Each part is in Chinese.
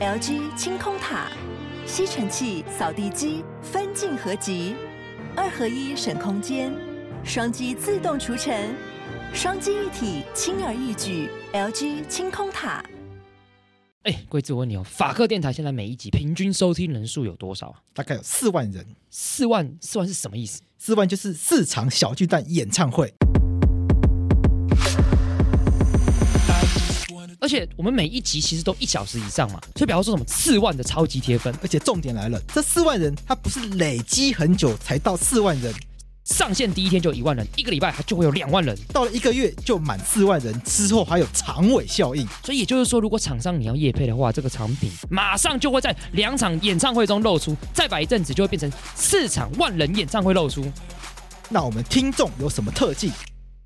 LG 清空塔，吸尘器、扫地机分镜合集，二合一省空间，双击自动除尘，双击一体轻而易举。LG 清空塔。哎，贵子，我问你哦，法克电台现在每一集平均收听人数有多少啊？大概有四万人。四万，四万是什么意思？四万就是四场小巨蛋演唱会。而且我们每一集其实都一小时以上嘛，所以比方说什么四万的超级贴分，而且重点来了，这四万人他不是累积很久才到四万人。上线第一天就一万人，一个礼拜它就会有两万人，到了一个月就满四万人，之后还有长尾效应。所以也就是说，如果厂商你要业配的话，这个产品马上就会在两场演唱会中露出，再摆一阵子就会变成四场万人演唱会露出。那我们听众有什么特技？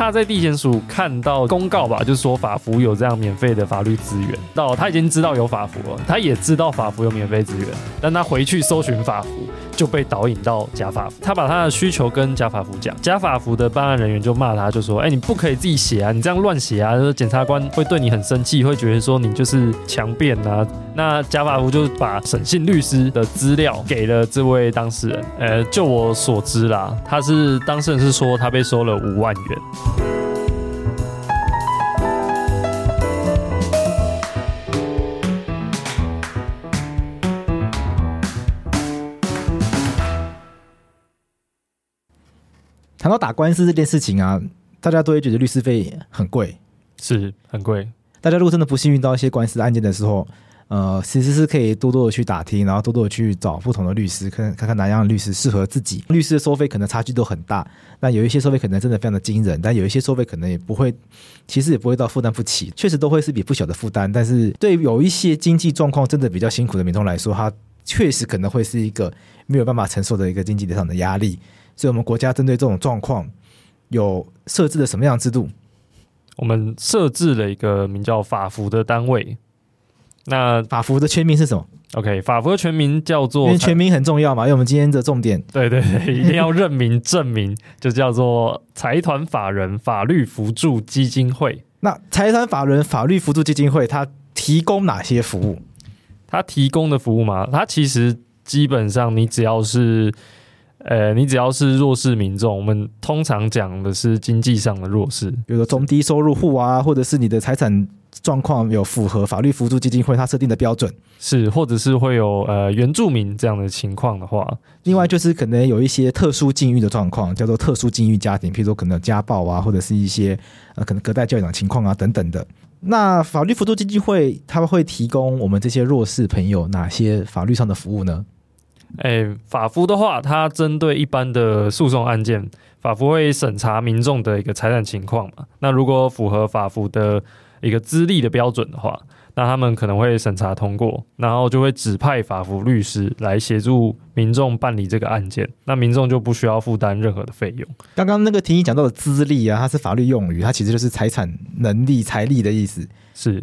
他在地检署看到公告吧，就是说法服有这样免费的法律资源。到他已经知道有法服了，他也知道法服有免费资源，但他回去搜寻法服就被导引到假法服。他把他的需求跟假法服讲，假法服的办案人员就骂他，就说：“哎，你不可以自己写啊，你这样乱写啊，就是检察官会对你很生气，会觉得说你就是强辩啊。”那假法服就把审讯律师的资料给了这位当事人。呃，就我所知啦，他是当事人是说他被收了五万元。谈到打官司这件事情啊，大家都会觉得律师费很贵，是很贵。大家如果真的不幸遇到一些官司案件的时候，呃，其实是可以多多的去打听，然后多多的去找不同的律师，看看看哪样的律师适合自己。律师的收费可能差距都很大，那有一些收费可能真的非常的惊人，但有一些收费可能也不会，其实也不会到负担不起，确实都会是笔不小的负担。但是对有一些经济状况真的比较辛苦的民众来说，他确实可能会是一个没有办法承受的一个经济上的压力。所以，我们国家针对这种状况，有设置了什么样的制度？我们设置了一个名叫法服的单位。那法服的全名是什么？OK，法服的全名叫做……因为全名很重要嘛，因为我们今天的重点。对对对，一定要认明正名，就叫做财团法人法律扶助基金会。那财团法人法律扶助基金会，它提供哪些服务？它提供的服务嘛，它其实基本上你只要是。呃，你只要是弱势民众，我们通常讲的是经济上的弱势，比如说中低收入户啊，或者是你的财产状况有符合法律扶助基金会它设定的标准，是，或者是会有呃原住民这样的情况的话，另外就是可能有一些特殊境遇的状况，叫做特殊境遇家庭，譬如说可能有家暴啊，或者是一些呃可能隔代教养情况啊等等的。那法律扶助基金会他们会提供我们这些弱势朋友哪些法律上的服务呢？哎，法服的话，它针对一般的诉讼案件，法服会审查民众的一个财产情况嘛。那如果符合法服的一个资历的标准的话，那他们可能会审查通过，然后就会指派法服律师来协助民众办理这个案件。那民众就不需要负担任何的费用。刚刚那个听你讲到的资历啊，它是法律用语，它其实就是财产能力、财力的意思。是，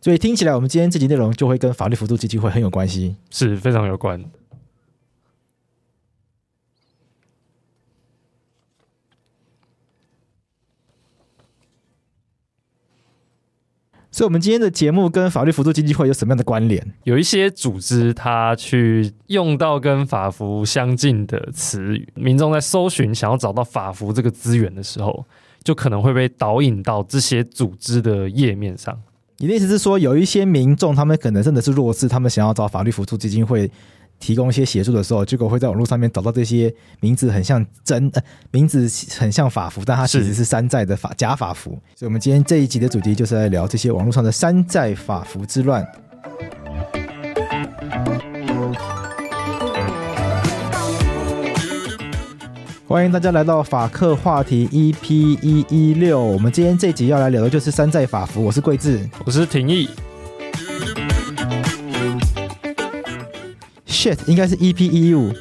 所以听起来我们今天这集内容就会跟法律辅助基金会很有关系，是非常有关。所以，我们今天的节目跟法律辅助基金会有什么样的关联？有一些组织，它去用到跟法服相近的词语，民众在搜寻想要找到法服这个资源的时候，就可能会被导引到这些组织的页面上。你的意思是说，有一些民众，他们可能真的是弱势，他们想要找法律辅助基金会。提供一些协助的时候，结果会在网络上面找到这些名字很像真，呃，名字很像法服，但它其实是山寨的法假法服。所以，我们今天这一集的主题就是来聊这些网络上的山寨法服之乱。欢迎大家来到法客话题 EP 一一六。我们今天这集要来聊的就是山寨法服。我是贵智，我是廷义。shit，应该是 EP 一五，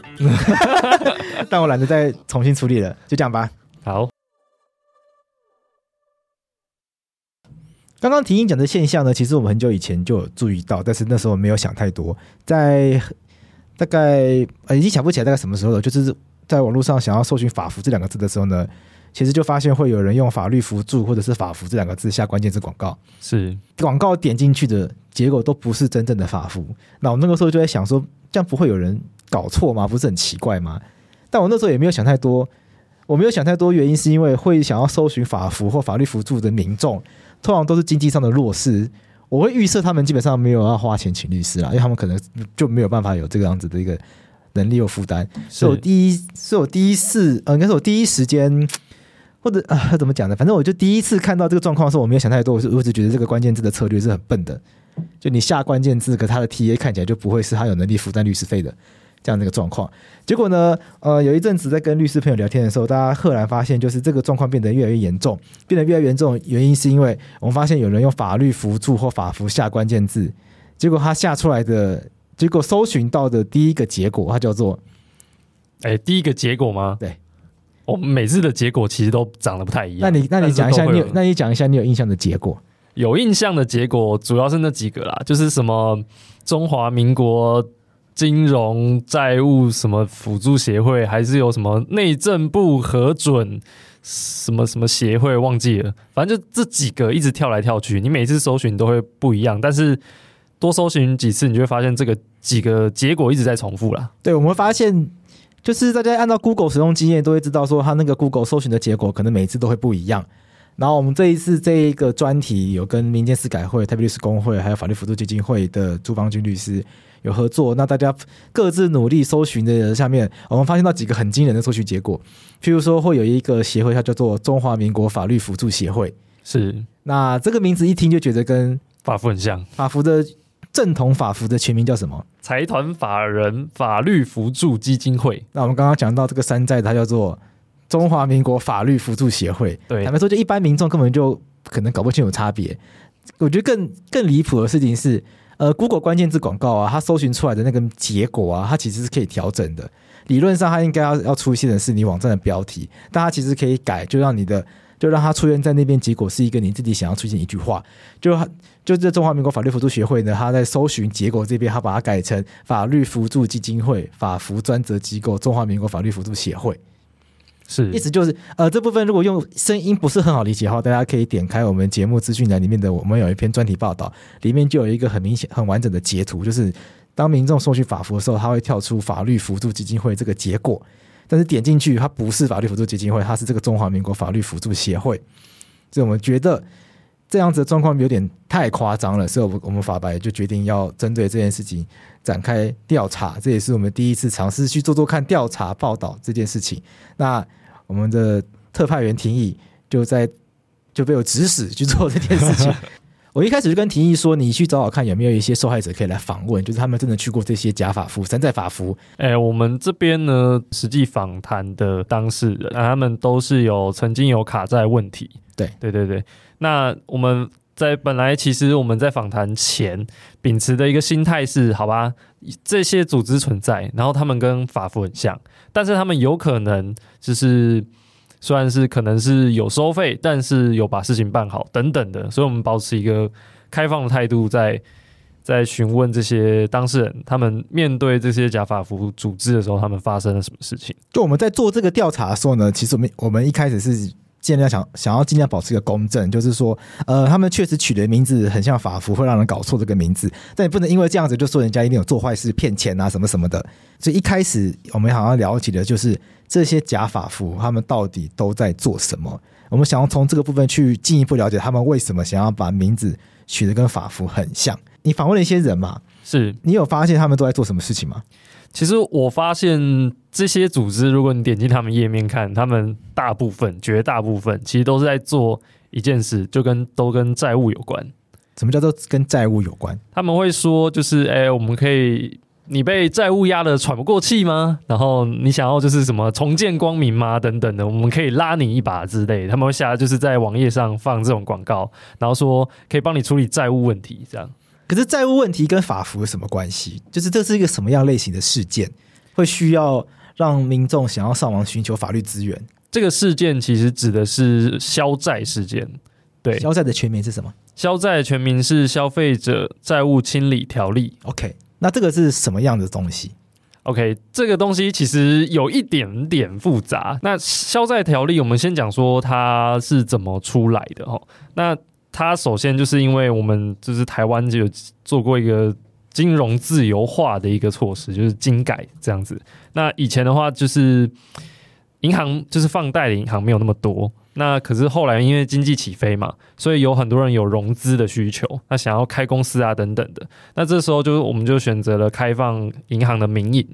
但我懒得再重新处理了，就这样吧。好，刚刚婷婷讲的现象呢，其实我们很久以前就有注意到，但是那时候没有想太多，在大概呃已经想不起来大概什么时候了，就是在网络上想要搜寻“法服”这两个字的时候呢。其实就发现会有人用“法律辅助”或者是“法服”这两个字下关键字广告，是广告点进去的结果都不是真正的法服。那我那个时候就在想说，这样不会有人搞错吗？不是很奇怪吗？但我那时候也没有想太多，我没有想太多，原因是因为会想要搜寻法服或法律辅助的民众，通常都是经济上的弱势。我会预设他们基本上没有要花钱请律师啦，因为他们可能就没有办法有这个样子的一个能力或负担。所以我第一，所以我第一次，呃，应该是我第一时间。或者啊，怎么讲呢？反正我就第一次看到这个状况的时候，我没有想太多，我是我只觉得这个关键字的策略是很笨的。就你下关键字，可他的 TA 看起来就不会是他有能力负担律师费的这样的一个状况。结果呢，呃，有一阵子在跟律师朋友聊天的时候，大家赫然发现，就是这个状况变得越来越严重，变得越来越严重。原因是因为我们发现有人用法律辅助或法服下关键字，结果他下出来的结果搜寻到的第一个结果，它叫做，哎，第一个结果吗？对。我们每次的结果其实都长得不太一样。那你那你讲一下，你有那你讲一下你有印象的结果？有印象的结果主要是那几个啦，就是什么中华民国金融债务什么辅助协会，还是有什么内政部核准什么什么协会，忘记了。反正就这几个一直跳来跳去，你每次搜寻都会不一样，但是多搜寻几次，你就会发现这个几个结果一直在重复啦。对，我们会发现。就是大家按照 Google 使用经验都会知道，说它那个 Google 搜寻的结果可能每次都会不一样。然后我们这一次这一个专题有跟民间司改会、台北律师公会还有法律辅助基金会的朱邦君律师有合作。那大家各自努力搜寻的下面，我们发现到几个很惊人的搜寻结果。譬如说，会有一个协会，它叫做中华民国法律辅助协会。是，那这个名字一听就觉得跟法服很像，法服的。正统法服的全名叫什么？财团法人法律扶助基金会。那我们刚刚讲到这个山寨，它叫做中华民国法律辅助协会。对，坦白说，就一般民众根本就可能搞不清楚差别。我觉得更更离谱的事情是，呃，Google 关键字广告啊，它搜寻出来的那个结果啊，它其实是可以调整的。理论上，它应该要要出现的是你网站的标题，但它其实可以改，就让你的。就让它出现在那边，结果是一个你自己想要出现一句话。就就这中华民国法律辅助协会呢，他在搜寻结果这边，他把它改成法律辅助基金会、法服专责机构、中华民国法律辅助协会。是，意思就是，呃，这部分如果用声音不是很好理解的话，大家可以点开我们节目资讯栏里面的，我们有一篇专题报道，里面就有一个很明显、很完整的截图，就是当民众送去法服的时候，他会跳出法律辅助基金会这个结果。但是点进去，它不是法律辅助基金会，它是这个中华民国法律辅助协会。所以我们觉得这样子的状况有点太夸张了，所以我们我们法白就决定要针对这件事情展开调查。这也是我们第一次尝试去做做看调查报道这件事情。那我们的特派员廷义就在就被我指使去做这件事情。我一开始就跟廷义说，你去找找看有没有一些受害者可以来访问，就是他们真的去过这些假法服、山寨法服。哎、欸，我们这边呢，实际访谈的当事人，他们都是有曾经有卡债问题。对，对对对。那我们在本来其实我们在访谈前秉持的一个心态是，好吧，这些组织存在，然后他们跟法服很像，但是他们有可能就是。虽然是可能是有收费，但是有把事情办好等等的，所以我们保持一个开放的态度在，在询问这些当事人，他们面对这些假法服组织的时候，他们发生了什么事情？就我们在做这个调查的时候呢，其实我们我们一开始是。尽量想想要尽量保持一个公正，就是说，呃，他们确实取的名字很像法服，会让人搞错这个名字。但也不能因为这样子就说人家一定有做坏事、骗钱啊什么什么的。所以一开始我们好像了解的就是这些假法服他们到底都在做什么。我们想要从这个部分去进一步了解他们为什么想要把名字取得跟法服很像。你访问了一些人嘛？是你有发现他们都在做什么事情吗？其实我发现这些组织，如果你点进他们页面看，他们大部分、绝大部分其实都是在做一件事，就跟都跟债务有关。什么叫做跟债务有关？他们会说，就是哎、欸，我们可以，你被债务压得喘不过气吗？然后你想要就是什么重见光明吗？等等的，我们可以拉你一把之类。他们会下就是在网页上放这种广告，然后说可以帮你处理债务问题，这样。可是债务问题跟法服有什么关系？就是这是一个什么样类型的事件，会需要让民众想要上网寻求法律资源？这个事件其实指的是消债事件。对，消债的全名是什么？消债的全名是消费者债务清理条例。OK，那这个是什么样的东西？OK，这个东西其实有一点点复杂。那消债条例，我们先讲说它是怎么出来的哈。那它首先就是因为我们就是台湾就有做过一个金融自由化的一个措施，就是金改这样子。那以前的话就是银行就是放贷的银行没有那么多。那可是后来因为经济起飞嘛，所以有很多人有融资的需求，那想要开公司啊等等的。那这时候就是我们就选择了开放银行的民营，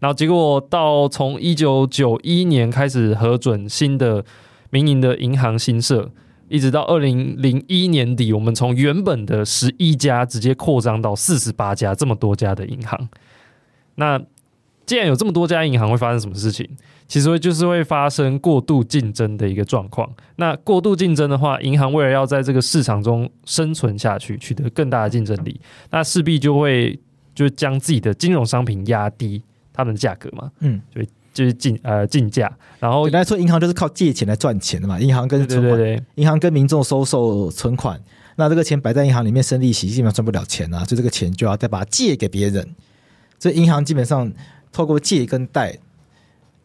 然后结果到从一九九一年开始核准新的民营的银行新设，一直到二零零一年底，我们从原本的十一家直接扩张到四十八家，这么多家的银行。那既然有这么多家银行，会发生什么事情？其实就是会发生过度竞争的一个状况。那过度竞争的话，银行为了要在这个市场中生存下去，取得更大的竞争力，那势必就会就将自己的金融商品压低他们的价格嘛。嗯，就就是竞呃竞价。然后简单来说，银行就是靠借钱来赚钱的嘛。银行跟存款，银行跟民众收受存款，那这个钱摆在银行里面生利息，基本上赚不了钱啊。所以这个钱就要再把它借给别人。所以银行基本上。透过借跟贷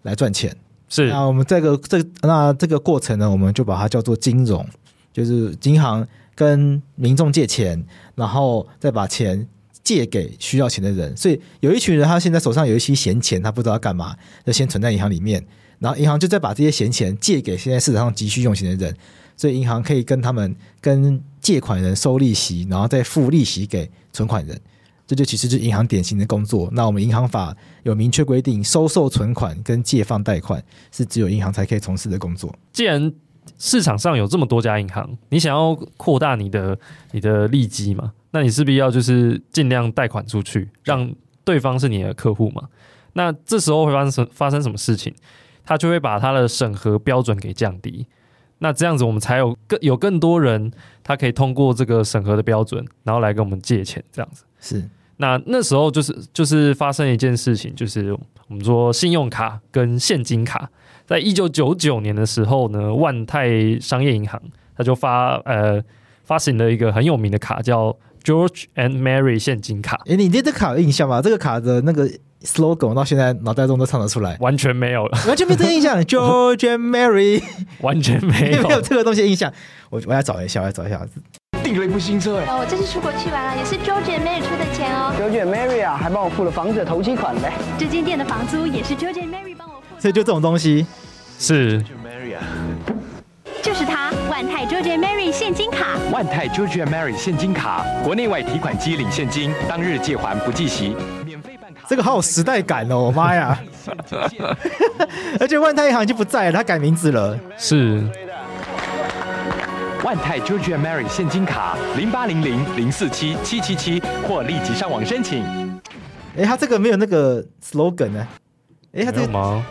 来赚钱，是。那我们这个这那这个过程呢，我们就把它叫做金融，就是银行跟民众借钱，然后再把钱借给需要钱的人。所以有一群人，他现在手上有一些闲钱，他不知道干嘛，就先存在银行里面，然后银行就再把这些闲钱借给现在市场上急需用钱的人，所以银行可以跟他们跟借款人收利息，然后再付利息给存款人。这就其实是银行典型的工作。那我们银行法有明确规定，收受存款跟借放贷款是只有银行才可以从事的工作。既然市场上有这么多家银行，你想要扩大你的你的利基嘛？那你势必要就是尽量贷款出去，让对方是你的客户嘛。那这时候会发生什发生什么事情？他就会把他的审核标准给降低。那这样子，我们才有更有更多人，他可以通过这个审核的标准，然后来跟我们借钱，这样子是。那那时候就是就是发生一件事情，就是我们说信用卡跟现金卡，在一九九九年的时候呢，万泰商业银行他就发呃发行了一个很有名的卡，叫 George and Mary 现金卡。哎，你对这卡有印象吗？这个卡的那个 slogan 到现在脑袋中都唱得出来，完全没有了，完全没这个印象。George and Mary 完全没有没有这个东西的印象。我我要找一下，我要找一下。订了一部新车哎！我这次出国去玩了，也是 George and Mary 出的钱哦。George and Mary 啊，还帮我付了房子的头期款呗。这间店的房租也是 George and Mary 帮我付。所以就这种东西是 George and Mary 啊，就是它，万泰 George and Mary 现金卡。万泰 George and Mary 现金卡，国内外提款机领现金，当日借还不计息，免费办卡。这个好有时代感哦，我 妈呀！而且万泰银行已经不在了，它改名字了，是。万泰 George and Mary 现金卡零八零零零四七七七七或立即上网申请。哎，他这个没有那个 slogan 呢？哎，他这个吗？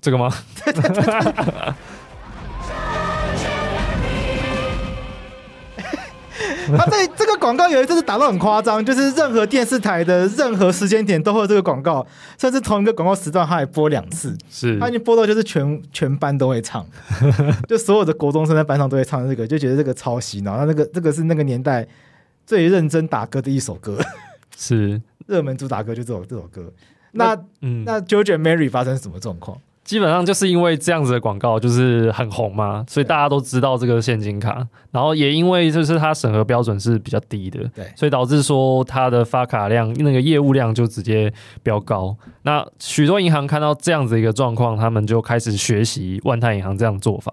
这个吗？他在这个广告有一次是打到很夸张，就是任何电视台的任何时间点都会有这个广告，甚至同一个广告时段他还播两次，是他已经播到就是全全班都会唱，就所有的国中生在班上都会唱这个，就觉得这个超洗脑。那那个这个是那个年代最认真打歌的一首歌，是 热门主打歌就这首这首歌。那那，嗯，那 George Mary 发生什么状况？基本上就是因为这样子的广告就是很红嘛，所以大家都知道这个现金卡，然后也因为就是它审核标准是比较低的，对，所以导致说它的发卡量那个业务量就直接飙高。那许多银行看到这样子一个状况，他们就开始学习万泰银行这样做法，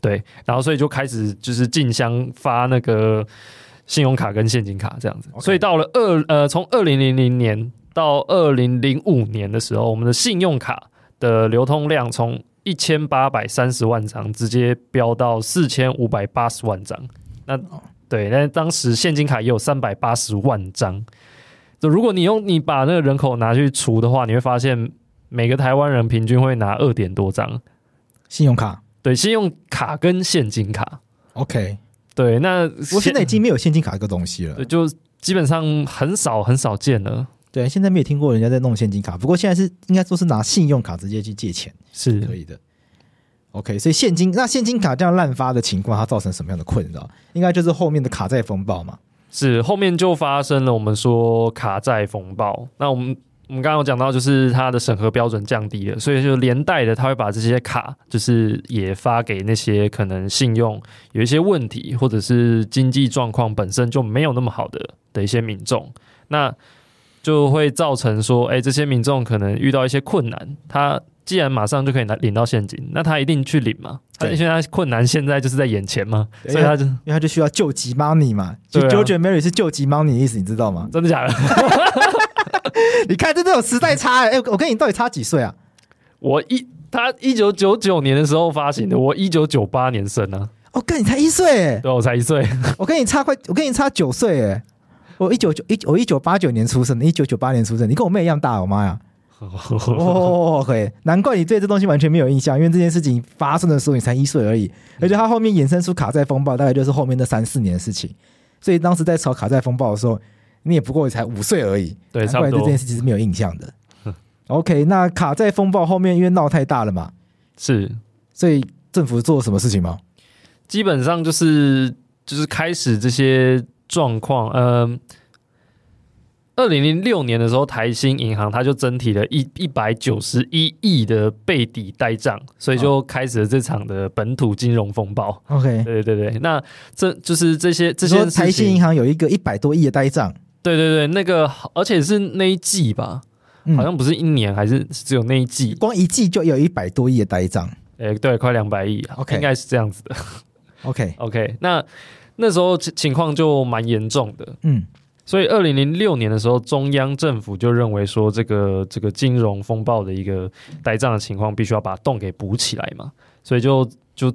对，然后所以就开始就是竞相发那个信用卡跟现金卡这样子。所以到了二呃从二零零零年到二零零五年的时候，我们的信用卡。的流通量从一千八百三十万张直接飙到四千五百八十万张，那对，但当时现金卡也有三百八十万张。就如果你用你把那个人口拿去除的话，你会发现每个台湾人平均会拿二点多张信用卡。对，信用卡跟现金卡。OK，对，那我现在已经没有现金卡这个东西了。对，就基本上很少很少见了。对，现在没有听过人家在弄现金卡，不过现在是应该说是拿信用卡直接去借钱是可以的。OK，所以现金那现金卡这样滥发的情况，它造成什么样的困扰？应该就是后面的卡债风暴嘛。是后面就发生了我们说卡债风暴。那我们我们刚刚有讲到，就是它的审核标准降低了，所以就连带的，他会把这些卡就是也发给那些可能信用有一些问题，或者是经济状况本身就没有那么好的的一些民众。那就会造成说，哎，这些民众可能遇到一些困难，他既然马上就可以拿领到现金，那他一定去领嘛。他现在困难现在就是在眼前嘛，所以他就因为他就需要救急 money 嘛。就 George Mary 是救急 money 的意思，你知道吗？真的假的？你看，这都有时代差哎！我跟你到底差几岁啊？我一他一九九九年的时候发行的，我一九九八年生啊。我跟你才一岁哎，对，我才一岁。我跟你差快，我跟你差九岁哎。我一九九一我一九八九年出生的，一九九八年出生，你跟我妹一样大，我妈呀！哦，OK，难怪你对这东西完全没有印象，因为这件事情发生的时候你才一岁而已，而且它后面衍生出卡债风暴，大概就是后面那三四年的事情。所以当时在炒卡债风暴的时候，你也不过才五岁而已，对，差不多。对这件事情是没有印象的。OK，那卡债风暴后面因为闹太大了嘛，是，所以政府做了什么事情吗？基本上就是就是开始这些。状况，嗯，二零零六年的时候，台新银行它就增提了一一百九十一亿的备抵呆账，所以就开始了这场的本土金融风暴。OK，对对对，那这就是这些这些台新银行有一个一百多亿的呆账，对对对，那个而且是那一季吧，嗯、好像不是一年，还是只有那一季，光一季就有一百多亿的呆账，哎、欸，对，快两百亿，OK，应该是这样子的。OK OK，那。那时候情况就蛮严重的，嗯，所以二零零六年的时候，中央政府就认为说，这个这个金融风暴的一个呆账的情况，必须要把洞给补起来嘛，所以就就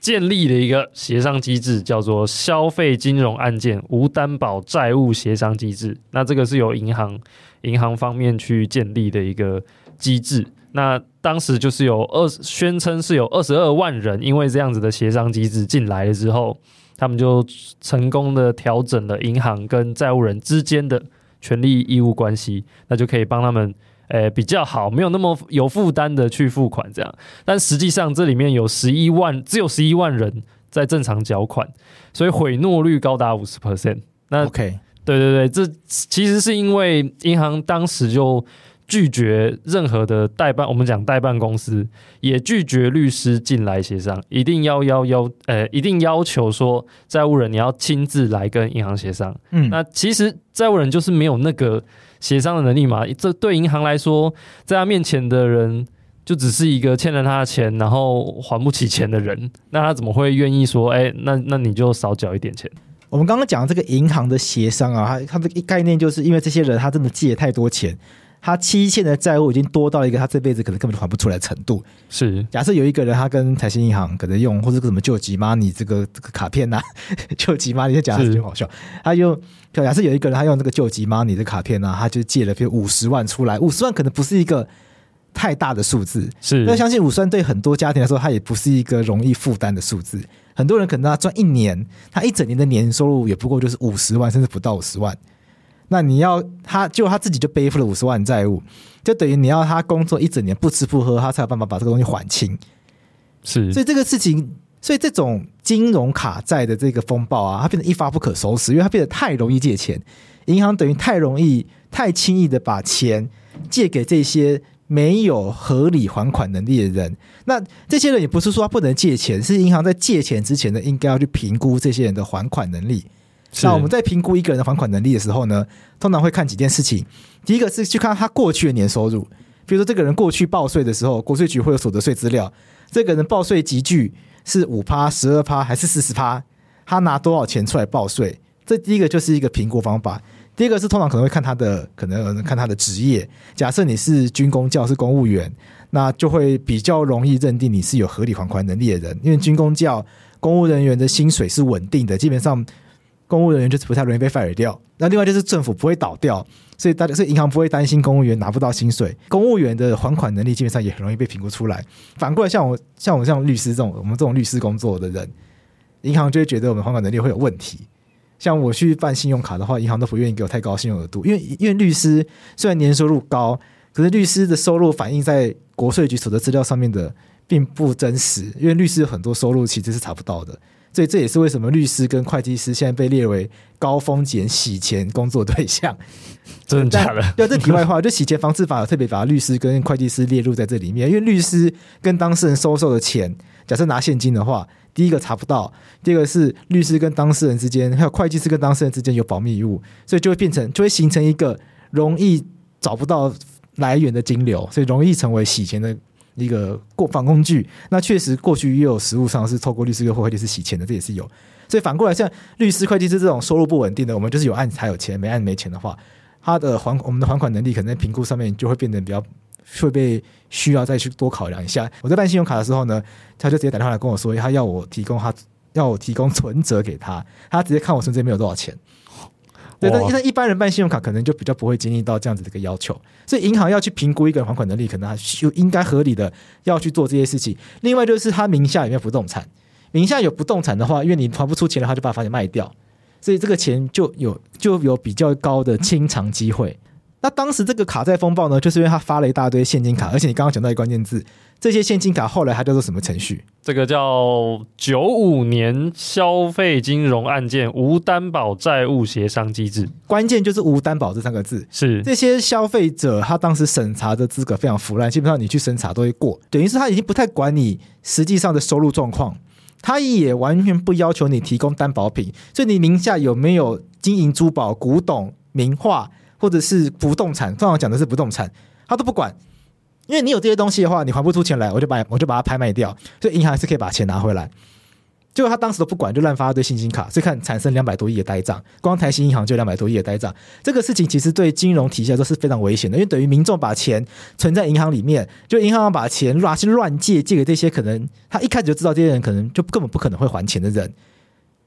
建立了一个协商机制，叫做消费金融案件无担保债务协商机制。那这个是由银行银行方面去建立的一个机制。那当时就是有二宣称是有二十二万人，因为这样子的协商机制进来了之后，他们就成功的调整了银行跟债务人之间的权利义务关系，那就可以帮他们诶、欸、比较好，没有那么有负担的去付款这样。但实际上这里面有十一万，只有十一万人在正常缴款，所以毁诺率高达五十 percent。那 OK，对对对，这其实是因为银行当时就。拒绝任何的代办，我们讲代办公司也拒绝律师进来协商，一定要要要，呃，一定要求说债务人你要亲自来跟银行协商。嗯，那其实债务人就是没有那个协商的能力嘛。这对银行来说，在他面前的人就只是一个欠了他的钱，然后还不起钱的人。那他怎么会愿意说，哎，那那你就少缴一点钱？我们刚刚讲这个银行的协商啊，它它的概念就是因为这些人他真的借太多钱。他期限的债务已经多到了一个他这辈子可能根本就还不出来的程度。是，假设有一个人他跟台新银行可能用或者什么救急 money 这个这个卡片呐、啊，救急 money 就讲的很好笑。他用，假设有一个人他用这个救急 money 的卡片呢、啊，他就借了比如五十万出来，五十万可能不是一个太大的数字。是，那相信五十万对很多家庭来说，它也不是一个容易负担的数字。很多人可能他赚一年，他一整年的年收入也不过就是五十万，甚至不到五十万。那你要他，就他自己就背负了五十万债务，就等于你要他工作一整年不吃不喝，他才有办法把这个东西还清。是，所以这个事情，所以这种金融卡债的这个风暴啊，它变得一发不可收拾，因为它变得太容易借钱，银行等于太容易、太轻易的把钱借给这些没有合理还款能力的人。那这些人也不是说他不能借钱，是银行在借钱之前呢，应该要去评估这些人的还款能力。那我们在评估一个人的还款能力的时候呢，通常会看几件事情。第一个是去看他过去的年收入，比如说这个人过去报税的时候，国税局会有所得税资料。这个人报税集距是五趴、十二趴还是四十趴？他拿多少钱出来报税？这第一个就是一个评估方法。第二个是通常可能会看他的，可能看他的职业。假设你是军公教是公务员，那就会比较容易认定你是有合理还款能力的人，因为军公教公务人员的薪水是稳定的，基本上。公务人员就是不太容易被 fire 掉，那另外就是政府不会倒掉，所以大家所以银行不会担心公务员拿不到薪水，公务员的还款能力基本上也很容易被评估出来。反过来，像我像我像律师这种我们这种律师工作的人，银行就会觉得我们还款能力会有问题。像我去办信用卡的话，银行都不愿意给我太高信用额度，因为因为律师虽然年收入高，可是律师的收入反映在国税局所得资料上面的并不真实，因为律师有很多收入其实是查不到的。所以这也是为什么律师跟会计师现在被列为高风险洗钱工作对象。真的假的？对，这题外话，就洗钱防治法特别把律师跟会计师列入在这里面，因为律师跟当事人收受的钱，假设拿现金的话，第一个查不到，第二个是律师跟当事人之间，还有会计师跟当事人之间有保密义务，所以就会变成，就会形成一个容易找不到来源的金流，所以容易成为洗钱的。一个过防工具，那确实过去也有实务上是透过律师跟会计师洗钱的，这也是有。所以反过来，像律师、会计师这种收入不稳定的，我们就是有案子才有钱，没案没钱的话，他的还我们的还款能力可能在评估上面就会变得比较会被需要再去多考量一下。我在办信用卡的时候呢，他就直接打电话来跟我说，他要我提供他要我提供存折给他，他直接看我存折没有多少钱。对，但那一般人办信用卡可能就比较不会经历到这样子的一个要求，所以银行要去评估一个人还款能力，可能他就应该合理的要去做这些事情。另外就是他名下有没有不动产，名下有不动产的话，因为你还不出钱的话，就把房子卖掉，所以这个钱就有就有比较高的清偿机会。那当时这个卡债风暴呢，就是因为他发了一大堆现金卡，而且你刚刚讲到一个关键字，这些现金卡后来它叫做什么程序？这个叫九五年消费金融案件无担保债务协商机制。关键就是无担保这三个字，是这些消费者他当时审查的资格非常腐烂，基本上你去审查都会过，等于是他已经不太管你实际上的收入状况，他也完全不要求你提供担保品，所以你名下有没有金银珠宝、古董、名画。或者是不动产，通常讲的是不动产，他都不管，因为你有这些东西的话，你还不出钱来，我就把我就把它拍卖掉，所以银行是可以把钱拿回来。结果他当时都不管，就乱发一堆现金卡，所以看产生两百多亿的呆账，光台新银行就两百多亿的呆账。这个事情其实对金融体系来说是非常危险的，因为等于民众把钱存在银行里面，就银行把钱乱去乱借，借给这些可能他一开始就知道这些人可能就根本不可能会还钱的人。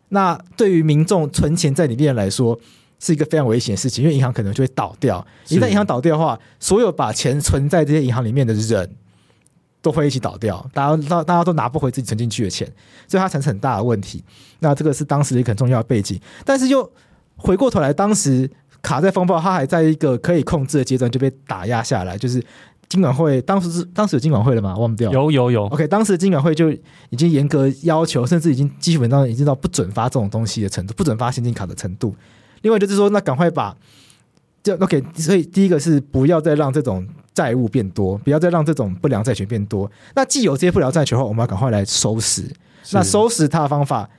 那对于民众存钱在里面来说，是一个非常危险的事情，因为银行可能就会倒掉。一旦银行倒掉的话，所有把钱存在这些银行里面的人都会一起倒掉，大家大大家都拿不回自己存进去的钱，所以它产生很大的问题。那这个是当时的一个很重要的背景。但是又回过头来，当时卡在风暴它还在一个可以控制的阶段就被打压下来，就是金管会当时是当时有金管会了吗？忘不掉。有有有。OK，当时的金管会就已经严格要求，甚至已经基本上已经到不准发这种东西的程度，不准发现金卡的程度。另外就是说，那赶快把就 OK，所以第一个是不要再让这种债务变多，不要再让这种不良债权变多。那既有这些不良债权的话，我们要赶快来收拾。那收拾它的方法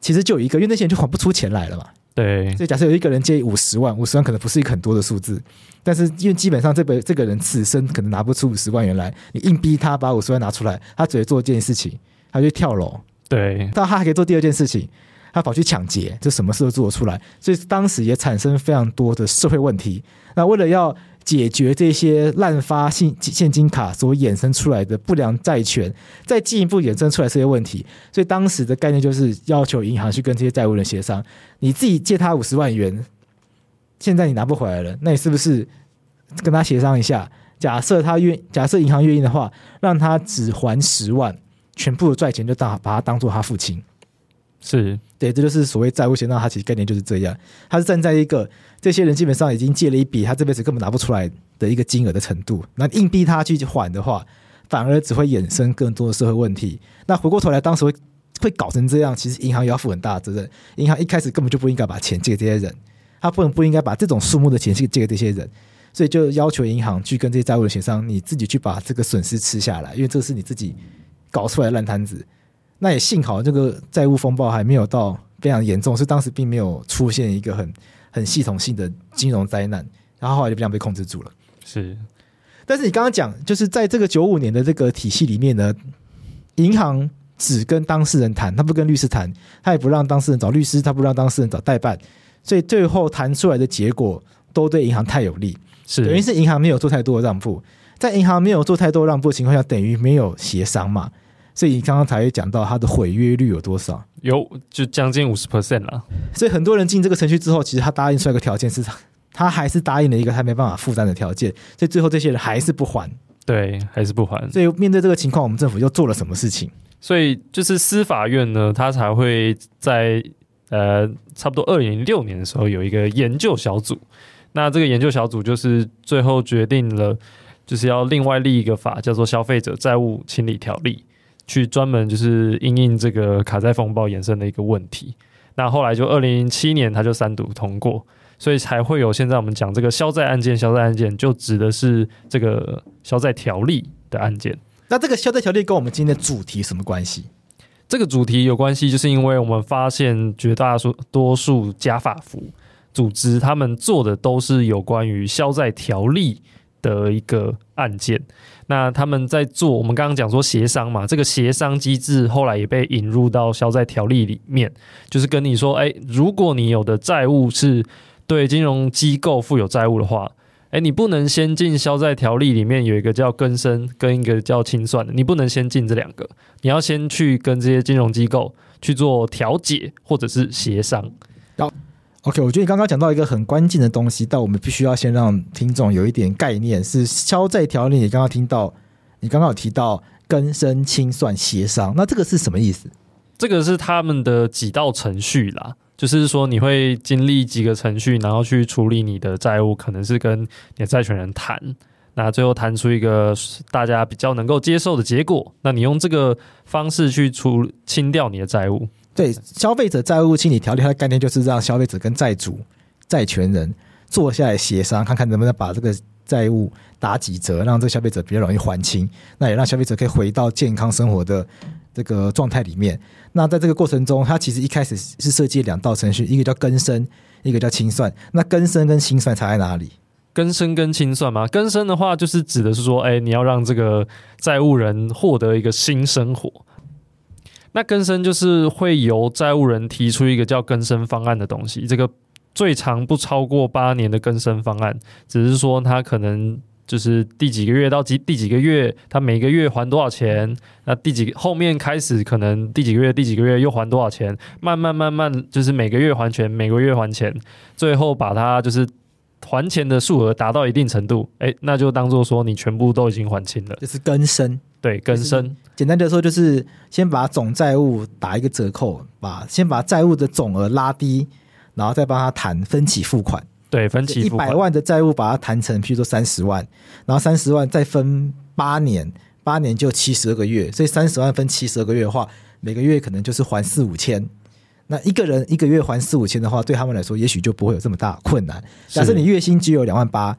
其实就有一个，因为那些人就还不出钱来了嘛。对。所以假设有一个人借五十万，五十万可能不是一个很多的数字，但是因为基本上这个这个人此生可能拿不出五十万元来，你硬逼他把五十万拿出来，他只会做一件事情，他就跳楼。对。但他还可以做第二件事情。他跑去抢劫，就什么事都做得出来，所以当时也产生非常多的社会问题。那为了要解决这些滥发现现金卡所衍生出来的不良债权，再进一步衍生出来这些问题，所以当时的概念就是要求银行去跟这些债务人协商：你自己借他五十万元，现在你拿不回来了，那你是不是跟他协商一下？假设他愿，假设银行愿意的话，让他只还十万，全部的债权就当把他当做他父亲。是对，这就是所谓债务协商，它其实概念就是这样，他是站在一个这些人基本上已经借了一笔他这辈子根本拿不出来的一个金额的程度，那硬逼他去还的话，反而只会衍生更多的社会问题。那回过头来，当时会会搞成这样，其实银行也要负很大的责任。银行一开始根本就不应该把钱借给这些人，他不能不应该把这种数目的钱去借给这些人，所以就要求银行去跟这些债务人协商，你自己去把这个损失吃下来，因为这是你自己搞出来的烂摊子。那也幸好，这个债务风暴还没有到非常严重，是当时并没有出现一个很很系统性的金融灾难，然后后来就这样被控制住了。是，但是你刚刚讲，就是在这个九五年的这个体系里面呢，银行只跟当事人谈，他不跟律师谈，他也不让当事人找律师，他不让当事人找代办，所以最后谈出来的结果都对银行太有利，是等于是银行没有做太多的让步，在银行没有做太多让步的情况下，等于没有协商嘛。所以你刚刚才讲到它的毁约率有多少？有，就将近五十 percent 了。所以很多人进这个程序之后，其实他答应出来一个条件是，他还是答应了一个他没办法负担的条件。所以最后这些人还是不还，对，还是不还。所以面对这个情况，我们政府又做了什么事情？所以就是司法院呢，他才会在呃，差不多二零零六年的时候有一个研究小组，那这个研究小组就是最后决定了，就是要另外立一个法，叫做《消费者债务清理条例》，去专门就是因应这个卡债风暴衍生的一个问题。那后来就二零零七年，它就三读通过，所以才会有现在我们讲这个消债案件。消债案件就指的是这个消债条例的案件。那这个消债条例跟我们今天的主题什么关系？这个主题有关系，就是因为我们发现绝大多数加法服组织，他们做的都是有关于消债条例的一个案件。那他们在做，我们刚刚讲说协商嘛，这个协商机制后来也被引入到消债条例里面，就是跟你说，哎，如果你有的债务是对金融机构负有债务的话，哎，你不能先进消债条例里面有一个叫更生跟一个叫清算的，你不能先进这两个，你要先去跟这些金融机构去做调解或者是协商。OK，我觉得你刚刚讲到一个很关键的东西，但我们必须要先让听众有一点概念，是消债条例。你刚刚听到，你刚刚有提到更生、清算、协商，那这个是什么意思？这个是他们的几道程序啦，就是说你会经历几个程序，然后去处理你的债务，可能是跟你的债权人谈，那最后谈出一个大家比较能够接受的结果，那你用这个方式去处清掉你的债务。对，消费者债务清理条例，它的概念就是让消费者跟债主、债权人坐下来协商，看看能不能把这个债务打几折，让这个消费者比较容易还清，那也让消费者可以回到健康生活的这个状态里面。那在这个过程中，它其实一开始是设计两道程序，一个叫更生，一个叫清算。那更生跟清算差在哪里？更生跟清算吗？更生的话，就是指的是说，哎，你要让这个债务人获得一个新生活。那更生就是会由债务人提出一个叫更生方案的东西，这个最长不超过八年的更生方案，只是说他可能就是第几个月到几第几个月，他每个月还多少钱，那第几后面开始可能第几个月第几个月又还多少钱，慢慢慢慢就是每个月还钱，每个月还钱，最后把它就是还钱的数额达到一定程度，哎，那就当做说你全部都已经还清了，这是更生。对，更生简单的说就是先把总债务打一个折扣，把先把债务的总额拉低，然后再帮他谈分期付款。对，分期付款一百万的债务把它谈成，譬如说三十万，然后三十万再分八年，八年就七十二个月，所以三十万分七十二个月的话，每个月可能就是还四五千。那一个人一个月还四五千的话，对他们来说也许就不会有这么大困难。假设你月薪只有两万八。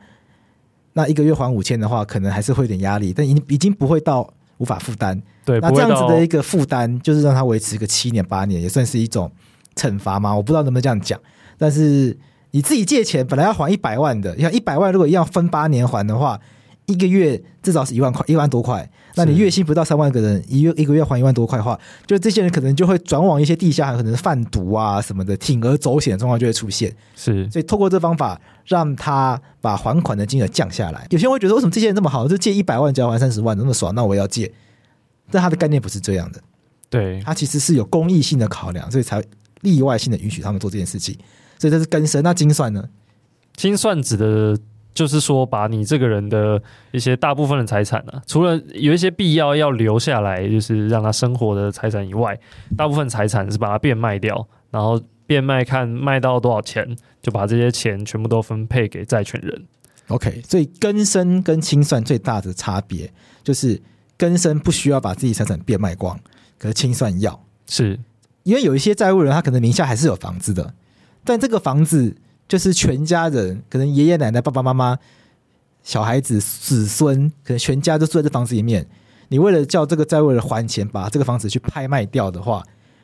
那一个月还五千的话，可能还是会有点压力，但已经已经不会到无法负担。对，那这样子的一个负担，就是让他维持个七年八年，也算是一种惩罚吗？我不知道能不能这样讲。但是你自己借钱本来要还一百万的，你看一百万如果要分八年还的话，一个月至少是一万块，一万多块。那你月薪不到三万个人，一月一个月还一万多块的话，就这些人可能就会转往一些地下，可能是贩毒啊什么的，铤而走险的状况就会出现。是，所以透过这方法，让他把还款的金额降下来。有些人会觉得，为什么这些人这么好，就借一百万就要还三十万，那么爽，那我也要借。但他的概念不是这样的，对，他其实是有公益性的考量，所以才例外性的允许他们做这件事情。所以这是根深。那精算呢？精算指的。就是说，把你这个人的一些大部分的财产呢、啊，除了有一些必要要留下来，就是让他生活的财产以外，大部分财产是把它变卖掉，然后变卖看卖到多少钱，就把这些钱全部都分配给债权人。OK，所以根生跟清算最大的差别就是，根生不需要把自己财产变卖光，可是清算要，是因为有一些债务人他可能名下还是有房子的，但这个房子。就是全家人，可能爷爷奶奶、爸爸妈妈、小孩子、子孙，可能全家都住在这房子里面。你为了叫这个债务人还钱，把这个房子去拍卖掉的话，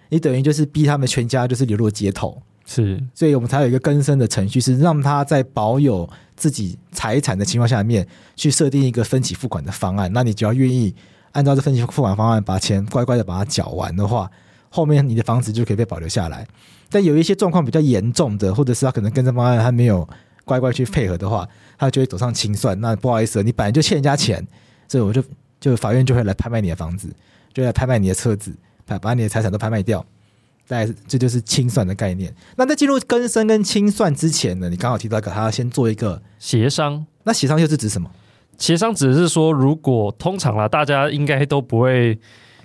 你等于就是逼他们全家就是流落街头。是，所以我们才有一个更深的程序，是让他在保有自己财产的情况下面，去设定一个分期付款的方案。那你只要愿意按照这分期付款方案把钱乖乖的把它缴完的话，后面你的房子就可以被保留下来。但有一些状况比较严重的，或者是他可能跟这方案还没有乖乖去配合的话，他就会走上清算。那不好意思，你本来就欠人家钱，所以我就就法院就会来拍卖你的房子，就来拍卖你的车子，把把你的财产都拍卖掉。大概这就是清算的概念。那在进入更生跟清算之前呢，你刚好提到一个，他先做一个协商。那协商又是指什么？协商指的是说，如果通常啦，大家应该都不会。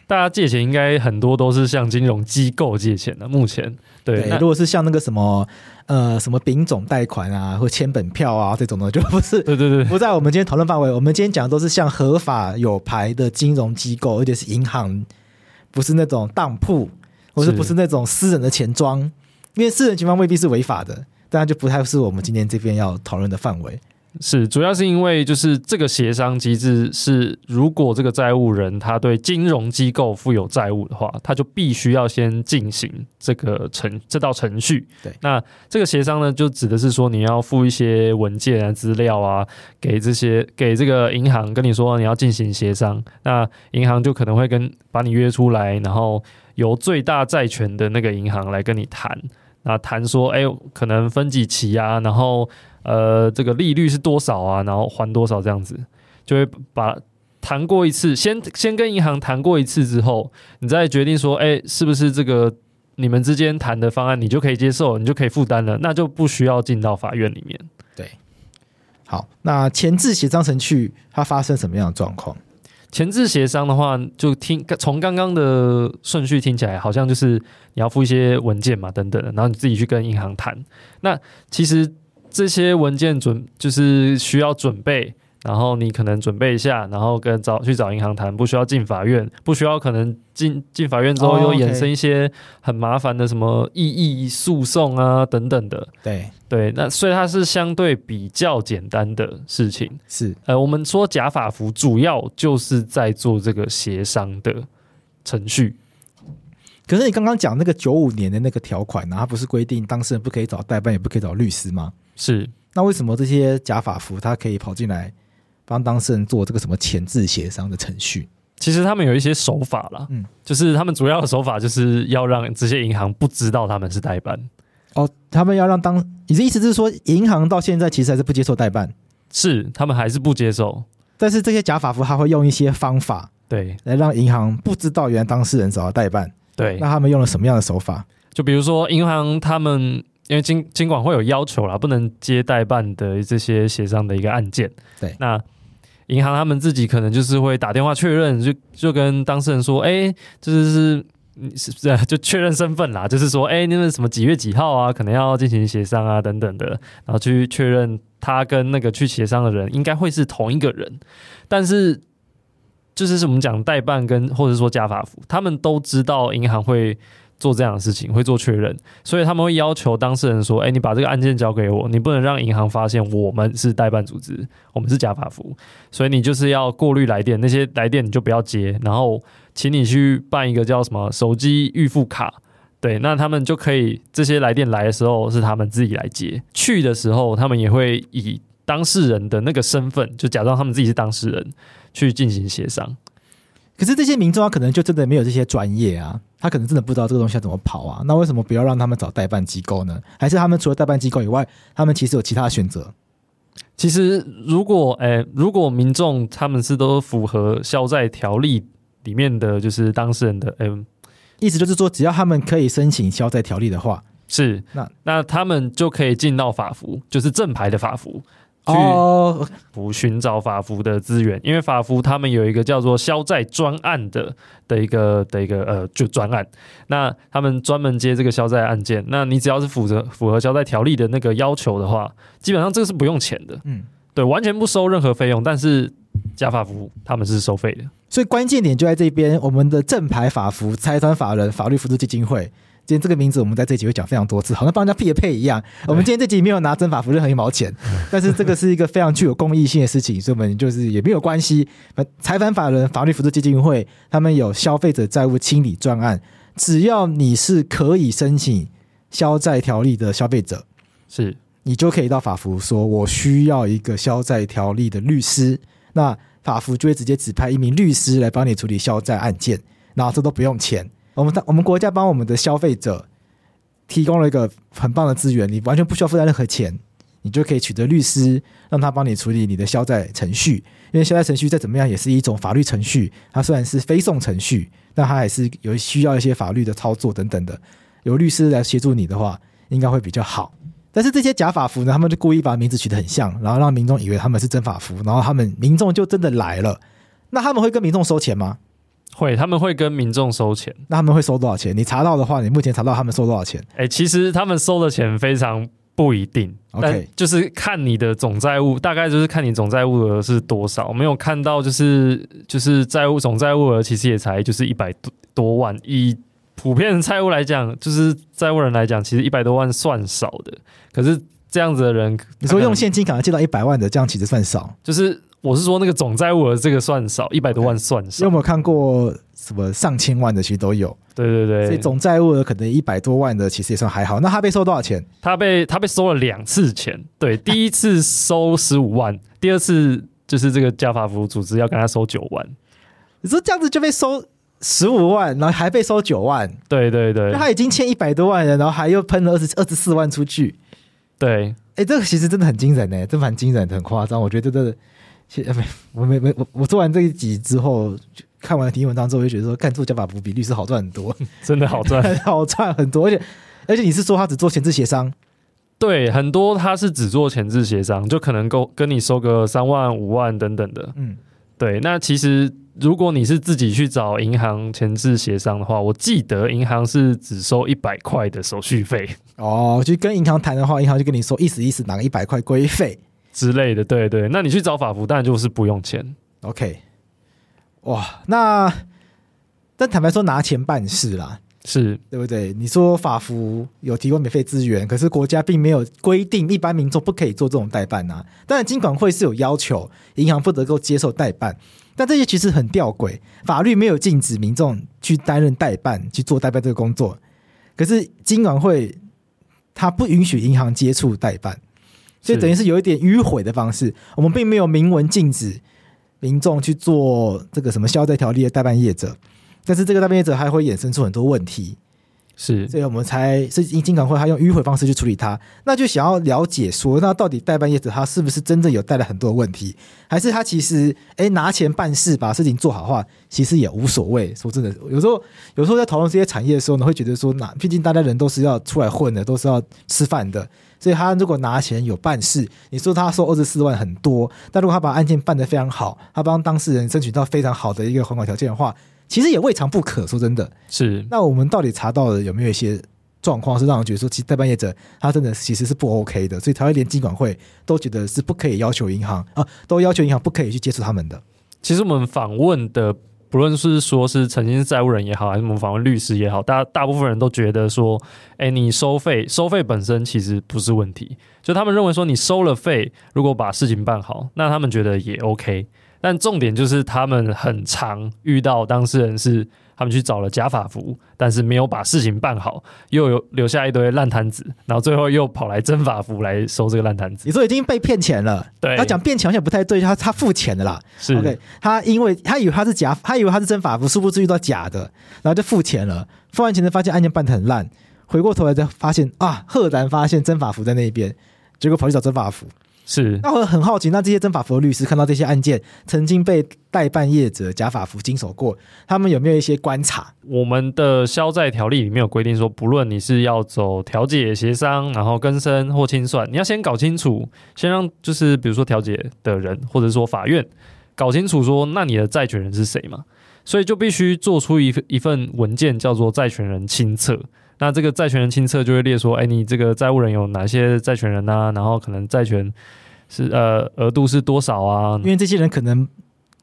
大家借钱应该很多都是向金融机构借钱的。目前，对，对，如果是像那个什么呃什么丙种贷款啊，或签本票啊这种的，就不是，对对对，不在我们今天讨论范围。我们今天讲的都是像合法有牌的金融机构，而且是银行，不是那种当铺，或者不是那种私人的钱庄，因为私人钱庄未必是违法的，当然就不太是我们今天这边要讨论的范围。是，主要是因为就是这个协商机制是，如果这个债务人他对金融机构负有债务的话，他就必须要先进行这个程这道程序。对，那这个协商呢，就指的是说你要付一些文件啊、资料啊，给这些给这个银行跟你说你要进行协商，那银行就可能会跟把你约出来，然后由最大债权的那个银行来跟你谈，那谈说，哎，可能分几期啊，然后。呃，这个利率是多少啊？然后还多少这样子，就会把谈过一次，先先跟银行谈过一次之后，你再决定说，哎，是不是这个你们之间谈的方案你就可以接受，你就可以负担了，那就不需要进到法院里面。对，好，那前置协商程序它发生什么样的状况？前置协商的话，就听从刚刚的顺序听起来，好像就是你要付一些文件嘛，等等的，然后你自己去跟银行谈。那其实。这些文件准就是需要准备，然后你可能准备一下，然后跟找去找银行谈，不需要进法院，不需要可能进进法院之后又衍生一些很麻烦的什么异议诉讼啊等等的。对对，那所以它是相对比较简单的事情。是呃，我们说假法服主要就是在做这个协商的程序。可是你刚刚讲那个九五年的那个条款呢，它不是规定当事人不可以找代办，也不可以找律师吗？是，那为什么这些假法服他可以跑进来帮当事人做这个什么前置协商的程序？其实他们有一些手法啦，嗯，就是他们主要的手法就是要让这些银行不知道他们是代办。哦，他们要让当，你的意思是说，银行到现在其实还是不接受代办？是，他们还是不接受。但是这些假法服他会用一些方法，对，来让银行不知道原来当事人找到代办。对，那他们用了什么样的手法？就比如说银行他们。因为经经管会有要求啦，不能接代办的这些协商的一个案件。对，那银行他们自己可能就是会打电话确认，就就跟当事人说，哎，就是是是不是 就确认身份啦？就是说，哎，你们什么几月几号啊？可能要进行协商啊，等等的，然后去确认他跟那个去协商的人应该会是同一个人。但是，就是是我们讲代办跟或者说加法服，他们都知道银行会。做这样的事情会做确认，所以他们会要求当事人说：“哎，你把这个案件交给我，你不能让银行发现我们是代办组织，我们是假法服，所以你就是要过滤来电，那些来电你就不要接，然后请你去办一个叫什么手机预付卡，对，那他们就可以这些来电来的时候是他们自己来接，去的时候他们也会以当事人的那个身份，就假装他们自己是当事人去进行协商。”可是这些民众他可能就真的没有这些专业啊，他可能真的不知道这个东西要怎么跑啊。那为什么不要让他们找代办机构呢？还是他们除了代办机构以外，他们其实有其他选择？其实如果诶、欸，如果民众他们是都符合消债条例里面的就是当事人的，诶、欸，意思就是说，只要他们可以申请消债条例的话，是那那他们就可以进到法服，就是正牌的法服。去不寻找法服的资源，因为法服他们有一个叫做消债专案的的一个的一个呃就专案，那他们专门接这个消债案件。那你只要是符合符合消债条例的那个要求的话，基本上这个是不用钱的，嗯，对，完全不收任何费用。但是假法服他们是收费的，所以关键点就在这边，我们的正牌法服财团法人法律扶助基金会。今天这个名字我们在这集会讲非常多次，好像帮人家配配一样。我们今天这集没有拿真法服任何一毛钱，但是这个是一个非常具有公益性的事情，所以我们就是也没有关系。财团法人法律扶助基金会他们有消费者债务清理专案，只要你是可以申请消债条例的消费者，是你就可以到法服说，我需要一个消债条例的律师，那法服就会直接指派一名律师来帮你处理消债案件，然后这都不用钱。我们我们国家帮我们的消费者提供了一个很棒的资源，你完全不需要负担任何钱，你就可以取得律师，让他帮你处理你的消债程序。因为消债程序再怎么样也是一种法律程序，它虽然是非讼程序，但它还是有需要一些法律的操作等等的。有律师来协助你的话，应该会比较好。但是这些假法服呢，他们就故意把名字取得很像，然后让民众以为他们是真法服，然后他们民众就真的来了。那他们会跟民众收钱吗？会，他们会跟民众收钱。那他们会收多少钱？你查到的话，你目前查到他们收多少钱？哎，其实他们收的钱非常不一定，OK，但就是看你的总债务，大概就是看你总债务额是多少。没有看到就是就是债务总债务额其实也才就是一百多多万。以普遍债务来讲，就是债务人来讲，其实一百多万算少的。可是这样子的人，你说用现金可能借到一百万的，这样其实算少，就是。我是说，那个总债务额这个算少，一百多万算少。有没有看过什么上千万的？其实都有。对对对，所以总债务额可能一百多万的，其实也算还好。那他被收多少钱？他被他被收了两次钱。对，第一次收十五万，第二次就是这个加法服组织要跟他收九万。你说这样子就被收十五万，然后还被收九万？对对对，他已经欠一百多万了，然后还又喷了二十二十四万出去。对，哎，这个其实真的很惊人呢，这蛮惊人的，很夸张。我觉得这个。其实没，我没没我我做完这一集之后，看完提问文章之后，我就觉得说，干做加法服比律师好赚很多，真的好赚，好赚很多。而且而且你是说他只做前置协商？对，很多他是只做前置协商，就可能够跟你收个三万五万等等的。嗯，对。那其实如果你是自己去找银行前置协商的话，我记得银行是只收一百块的手续费。哦，就跟银行谈的话，银行就跟你说意思意思拿个一百块规费。之类的，对对，那你去找法服，当然就是不用钱。OK，哇，那但坦白说，拿钱办事啦，是对不对？你说法服有提供免费资源，可是国家并没有规定一般民众不可以做这种代办呐。当然，金管会是有要求，银行不得够接受代办，但这些其实很吊诡，法律没有禁止民众去担任代办去做代办这个工作，可是金管会他不允许银行接触代办。所以等于是有一点迂回的方式，我们并没有明文禁止民众去做这个什么消灾条例的代办业者，但是这个代办业者还会衍生出很多问题，是，所以我们才是金管会他用迂回方式去处理它，那就想要了解说，那到底代办业者他是不是真的有带来很多问题，还是他其实诶拿钱办事把事情做好的话，其实也无所谓。说真的，有时候有时候在讨论这些产业的时候呢，会觉得说，那毕竟大家人都是要出来混的，都是要吃饭的。所以他如果拿钱有办事，你说他收二十四万很多，但如果他把案件办得非常好，他帮当事人争取到非常好的一个还款条件的话，其实也未尝不可。说真的，是。那我们到底查到了有没有一些状况是让人觉得说，其实代办业者他真的其实是不 OK 的？所以才会连金管会都觉得是不可以要求银行啊，都要求银行不可以去接触他们的。其实我们访问的。不论是说是曾经是债务人也好，还是我们访问律师也好，大大部分人都觉得说，哎，你收费，收费本身其实不是问题，就他们认为说你收了费，如果把事情办好，那他们觉得也 OK。但重点就是他们很常遇到当事人是。他们去找了假法服，但是没有把事情办好，又有留下一堆烂摊子，然后最后又跑来真法服来收这个烂摊子。你说已经被骗钱了，对，他讲骗钱好像不太对，他他付钱的啦，是 OK。他因为他以为他是假，他以为他是真法服，殊不知遇到假的，然后就付钱了。付完钱才发现案件办得很烂，回过头来再发现啊，赫然发现真法服在那边，结果跑去找真法服。是，那我很好奇，那这些真法服的律师看到这些案件曾经被代办业者假法服经手过，他们有没有一些观察？我们的消债条例里面有规定说，不论你是要走调解协商，然后更生或清算，你要先搞清楚，先让就是比如说调解的人或者说法院搞清楚说，那你的债权人是谁嘛？所以就必须做出一份一份文件，叫做债权人清册。那这个债权人清册就会列说，哎，你这个债务人有哪些债权人啊？然后可能债权是呃额度是多少啊？因为这些人可能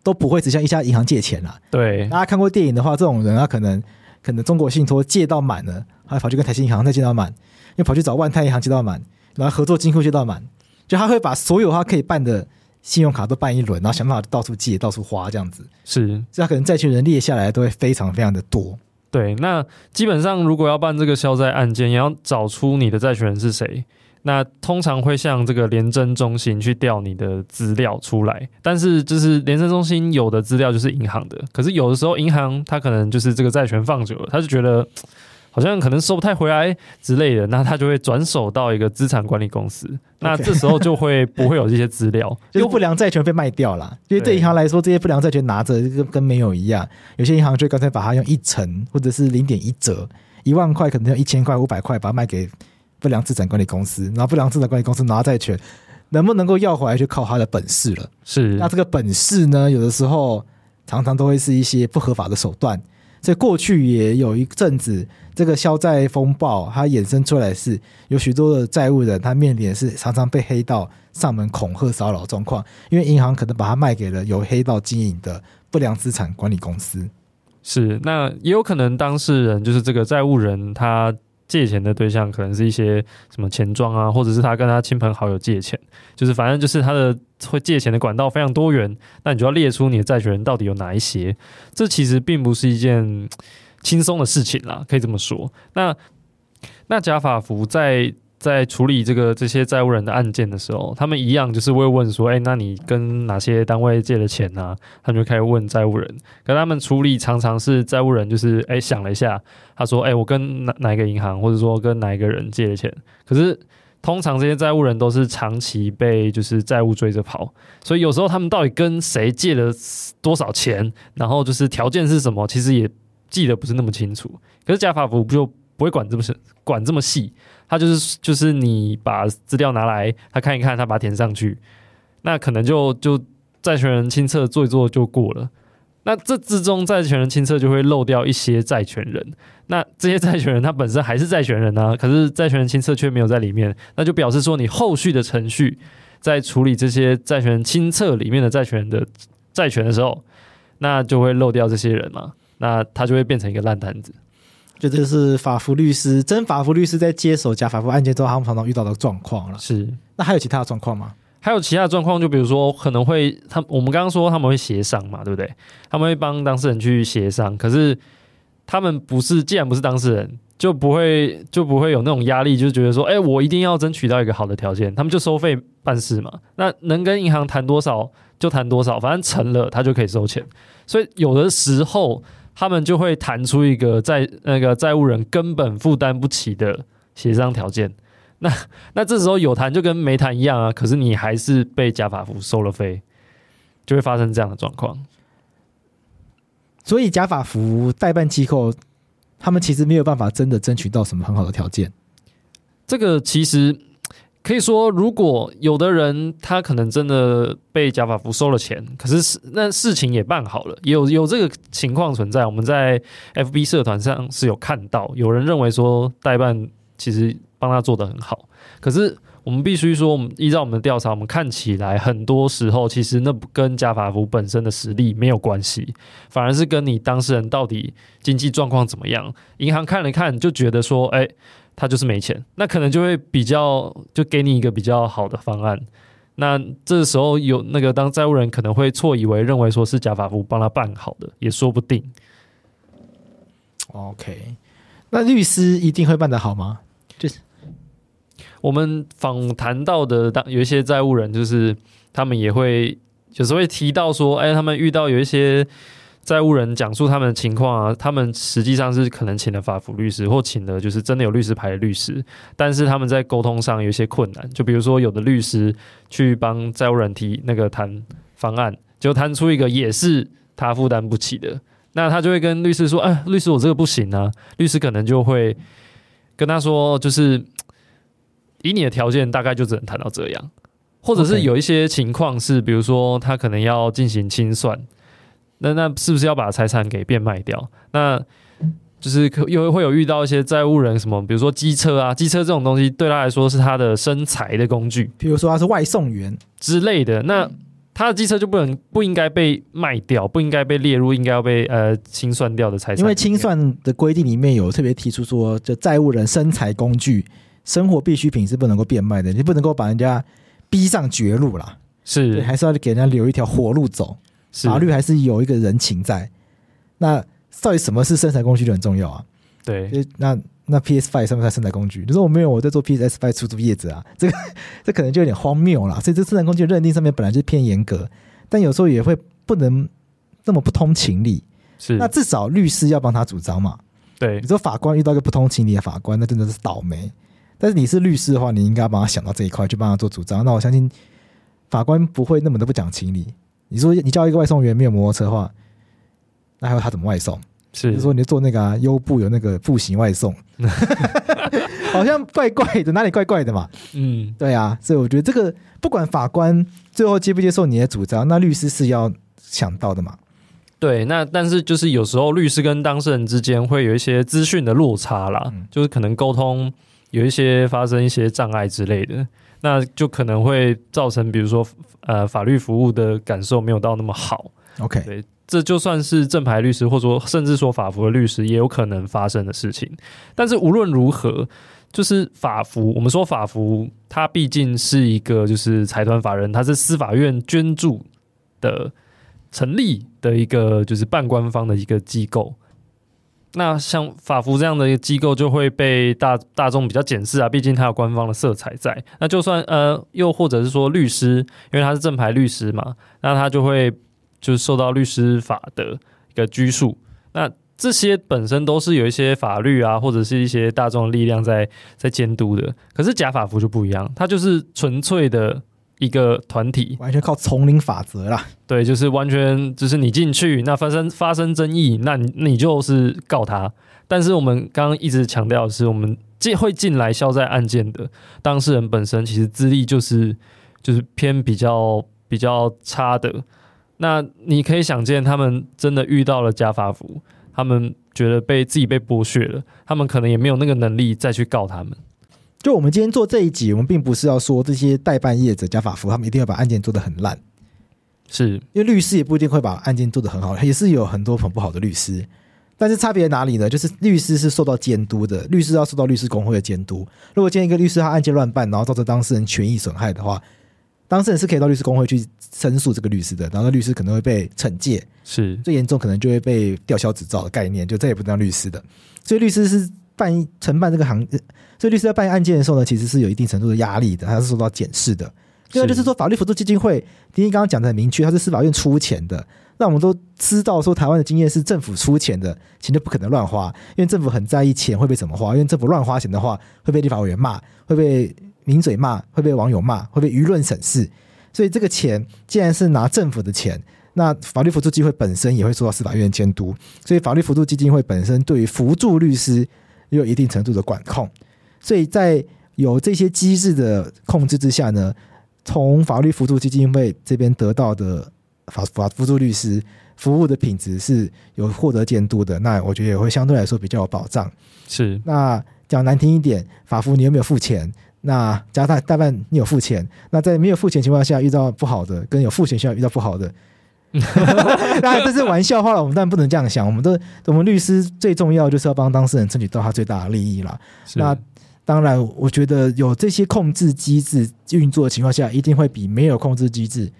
都不会只向一家银行借钱啦。对，大家看过电影的话，这种人他可能可能中国信托借到满了，他跑去跟台新银行再借到满，又跑去找万泰银行借到满，然后合作金库借到满，就他会把所有他可以办的信用卡都办一轮，然后想办法到处借、到处花这样子。是，这他可能债权人列下来都会非常非常的多。对，那基本上如果要办这个消灾案件，也要找出你的债权人是谁。那通常会向这个廉政中心去调你的资料出来，但是就是廉政中心有的资料就是银行的，可是有的时候银行他可能就是这个债权放久了，他就觉得。好像可能收不太回来之类的，那他就会转手到一个资产管理公司，那这时候就会不会有这些资料，就是不良债权被卖掉了。因为对银行来说，这些不良债权拿着跟跟没有一样。有些银行就刚才把它用一成或者是零点一折，一万块可能要一千块、五百块把它卖给不良资产管理公司，然后不良资产管理公司拿债权，能不能够要回来就靠他的本事了。是，那这个本事呢，有的时候。常常都会是一些不合法的手段。所以过去也有一阵子，这个消债风暴它衍生出来是有许多的债务人，他面临的是常常被黑道上门恐吓骚扰状况，因为银行可能把它卖给了有黑道经营的不良资产管理公司。是，那也有可能当事人就是这个债务人他。借钱的对象可能是一些什么钱庄啊，或者是他跟他亲朋好友借钱，就是反正就是他的会借钱的管道非常多元。那你就要列出你的债权人到底有哪一些，这其实并不是一件轻松的事情啦，可以这么说。那那贾法福在。在处理这个这些债务人的案件的时候，他们一样就是会问说：“哎，那你跟哪些单位借了钱呢？”他们就开始问债务人。可他们处理常常是债务人就是哎想了一下，他说：“哎，我跟哪哪一个银行，或者说跟哪一个人借了钱。”可是通常这些债务人都是长期被就是债务追着跑，所以有时候他们到底跟谁借了多少钱，然后就是条件是什么，其实也记得不是那么清楚。可是加法福就不会管这么细，管这么细。他就是就是你把资料拿来，他看一看，他把它填上去，那可能就就债权人清册做一做就过了。那这之中债权人清册就会漏掉一些债权人，那这些债权人他本身还是债权人啊，可是债权人清册却没有在里面，那就表示说你后续的程序在处理这些债权人清册里面的债权人的债权的时候，那就会漏掉这些人嘛，那他就会变成一个烂摊子。就这是法服律师，真法服律师在接手假法服案件之后，他们常常遇到的状况了。是，那还有其他的状况吗？还有其他状况，就比如说可能会他，我们刚刚说他们会协商嘛，对不对？他们会帮当事人去协商，可是他们不是，既然不是当事人，就不会就不会有那种压力，就觉得说，哎，我一定要争取到一个好的条件，他们就收费办事嘛。那能跟银行谈多少就谈多少，反正成了他就可以收钱。所以有的时候。他们就会谈出一个债那个债务人根本负担不起的协商条件，那那这时候有谈就跟没谈一样啊。可是你还是被假法服收了费，就会发生这样的状况。所以假法服代办机构，他们其实没有办法真的争取到什么很好的条件。这个其实。可以说，如果有的人他可能真的被假法服收了钱，可是那事情也办好了，有有这个情况存在。我们在 FB 社团上是有看到，有人认为说代办其实帮他做得很好，可是我们必须说，我们依照我们的调查，我们看起来很多时候其实那跟假法福本身的实力没有关系，反而是跟你当事人到底经济状况怎么样。银行看了看就觉得说，哎。他就是没钱，那可能就会比较就给你一个比较好的方案。那这时候有那个当债务人可能会错以为认为说是假法福帮他办好的，也说不定。OK，那律师一定会办得好吗？就是我们访谈到的，当有一些债务人，就是他们也会有时会提到说，哎，他们遇到有一些。债务人讲述他们的情况啊，他们实际上是可能请了法服律师，或请了就是真的有律师牌的律师，但是他们在沟通上有一些困难。就比如说，有的律师去帮债务人提那个谈方案，就谈出一个也是他负担不起的，那他就会跟律师说：“哎，律师，我这个不行啊。”律师可能就会跟他说：“就是以你的条件，大概就只能谈到这样。”或者是有一些情况是，比如说他可能要进行清算。那那是不是要把财产给变卖掉？那就是可又会有遇到一些债务人什么，比如说机车啊，机车这种东西对他来说是他的生财的工具，比如说他是外送员之类的。那他的机车就不能不应该被卖掉，不应该被列入应该要被呃清算掉的财产。因为清算的规定里面有特别提出说，就债务人生财工具、生活必需品是不能够变卖的，你不能够把人家逼上绝路啦，是还是要给人家留一条活路走。法律还是有一个人情在，那到底什么是生产工具就很重要啊。对，那那 PS Five 算不算生产工具？你说我没有，我在做 PS Five 出租业者啊，这个 这可能就有点荒谬了。所以这生产工具认定上面本来就偏严格，但有时候也会不能那么不通情理。是，那至少律师要帮他主张嘛。对，你说法官遇到一个不通情理的法官，那真的是倒霉。但是你是律师的话，你应该要帮他想到这一块，去帮他做主张。那我相信法官不会那么的不讲情理。你说你叫一个外送员没有摩托车的话，那还有他怎么外送？是，就是说你就做那个啊，优步有那个步行外送，好像怪怪的，哪里怪怪的嘛？嗯，对啊，所以我觉得这个不管法官最后接不接受你的主张，那律师是要想到的嘛。对，那但是就是有时候律师跟当事人之间会有一些资讯的落差啦，嗯、就是可能沟通有一些发生一些障碍之类的，那就可能会造成比如说呃法律服务的感受没有到那么好。OK，对，这就算是正牌律师或者说甚至说法服的律师也有可能发生的事情。但是无论如何，就是法服，我们说法服，它毕竟是一个就是财团法人，它是司法院捐助的。成立的一个就是半官方的一个机构，那像法服这样的一个机构就会被大大众比较检视啊，毕竟它有官方的色彩在。那就算呃，又或者是说律师，因为他是正牌律师嘛，那他就会就是受到律师法的一个拘束。那这些本身都是有一些法律啊，或者是一些大众力量在在监督的。可是假法服就不一样，它就是纯粹的。一个团体完全靠丛林法则啦，对，就是完全就是你进去，那发生发生争议，那你你就是告他。但是我们刚刚一直强调的是，我们进会进来消债案件的当事人本身，其实资历就是就是偏比较比较差的。那你可以想见，他们真的遇到了加法服，他们觉得被自己被剥削了，他们可能也没有那个能力再去告他们。就我们今天做这一集，我们并不是要说这些代办业者、假法服，他们一定要把案件做得很烂，是因为律师也不一定会把案件做得很好，也是有很多很不好的律师。但是差别在哪里呢？就是律师是受到监督的，律师要受到律师工会的监督。如果今天一个律师他案件乱办，然后造成当事人权益损害的话，当事人是可以到律师工会去申诉这个律师的，然后律师可能会被惩戒，是最严重可能就会被吊销执照的概念，就再也不当律师的。所以律师是。办承办这个行，所以律师在办案件的时候呢，其实是有一定程度的压力的，他是受到检视的。另外就是说，法律辅助基金会，丁一刚刚讲的很明确，它是司法院出钱的。那我们都知道说，台湾的经验是政府出钱的钱就不可能乱花，因为政府很在意钱会被怎么花，因为政府乱花钱的话会被立法委员骂，会被名嘴骂，会被网友骂，会被舆论审视。所以这个钱既然是拿政府的钱。那法律辅助基金会本身也会受到司法院监督，所以法律辅助基金会本身对于辅助律师也有一定程度的管控，所以在有这些机制的控制之下呢，从法律辅助基金会这边得到的法法辅助律师服务的品质是有获得监督的，那我觉得也会相对来说比较有保障。是，那讲难听一点，法服你有没有付钱？那加大大半你有付钱？那在没有付钱情况下遇到不好的，跟有付钱需要遇到不好的。当然这是玩笑话了，我们当然不能这样想。我们都我们律师最重要就是要帮当事人争取到他最大的利益了。那当然，我觉得有这些控制机制运作的情况下，一定会比没有控制机制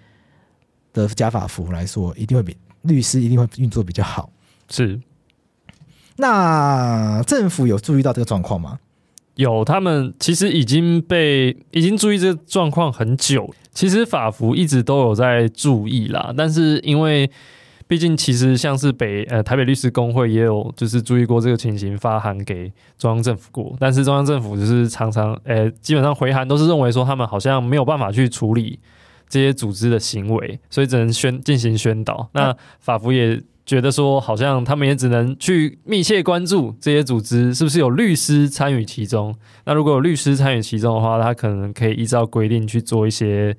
的假法服来说，一定会比律师一定会运作比较好。是。那政府有注意到这个状况吗？有，他们其实已经被已经注意这状况很久。其实法服一直都有在注意啦，但是因为毕竟其实像是北呃台北律师公会也有就是注意过这个情形，发函给中央政府过，但是中央政府就是常常呃基本上回函都是认为说他们好像没有办法去处理这些组织的行为，所以只能宣进行宣导。那法服也。觉得说，好像他们也只能去密切关注这些组织是不是有律师参与其中。那如果有律师参与其中的话，他可能可以依照规定去做一些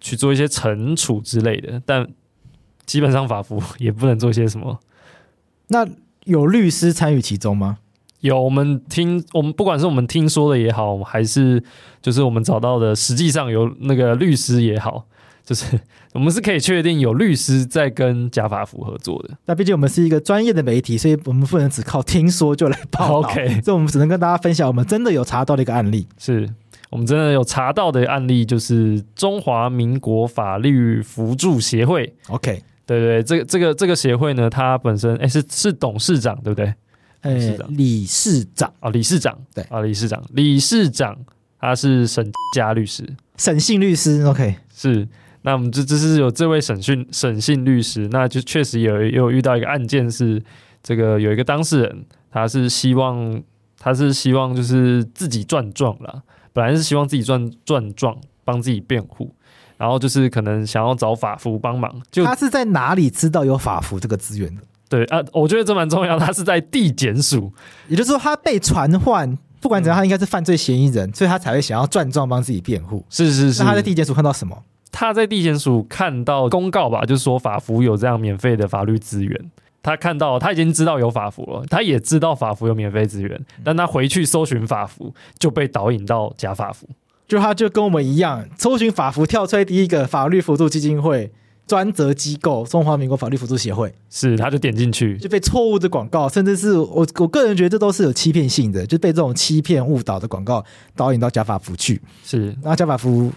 去做一些惩处之类的。但基本上法服也不能做些什么。那有律师参与其中吗？有，我们听我们不管是我们听说的也好，还是就是我们找到的，实际上有那个律师也好。就是我们是可以确定有律师在跟假法服合作的。那毕竟我们是一个专业的媒体，所以我们不能只靠听说就来报道。OK，所以我们只能跟大家分享我们真的有查到的一个案例。是我们真的有查到的案例，就是中华民国法律辅助协会。OK，对对，这个这个这个协会呢，它本身哎是是董事长对不对？哎，理事长啊，理事长对啊，理事长，理事长他是沈家律师，沈姓律师。OK，是。那我们这这是有这位审讯审讯律师，那就确实有有遇到一个案件是这个有一个当事人，他是希望他是希望就是自己赚状啦，本来是希望自己赚赚状帮自己辩护，然后就是可能想要找法服帮忙。就他是在哪里知道有法服这个资源的？对啊，我觉得这蛮重要。他是在地检署，也就是说他被传唤，不管怎样，他应该是犯罪嫌疑人，所以他才会想要转状帮自己辩护。是是是，那他在地检署看到什么？他在地检署看到公告吧，就是说法服有这样免费的法律资源。他看到他已经知道有法服了，他也知道法服有免费资源，但他回去搜寻法服就被导引到假法服。就他就跟我们一样，搜寻法服跳出来第一个法律辅助基金会专责机构中华民国法律辅助协会，是他就点进去就被错误的广告，甚至是我我个人觉得这都是有欺骗性的，就被这种欺骗误导的广告导引到假法服去。是，那假法服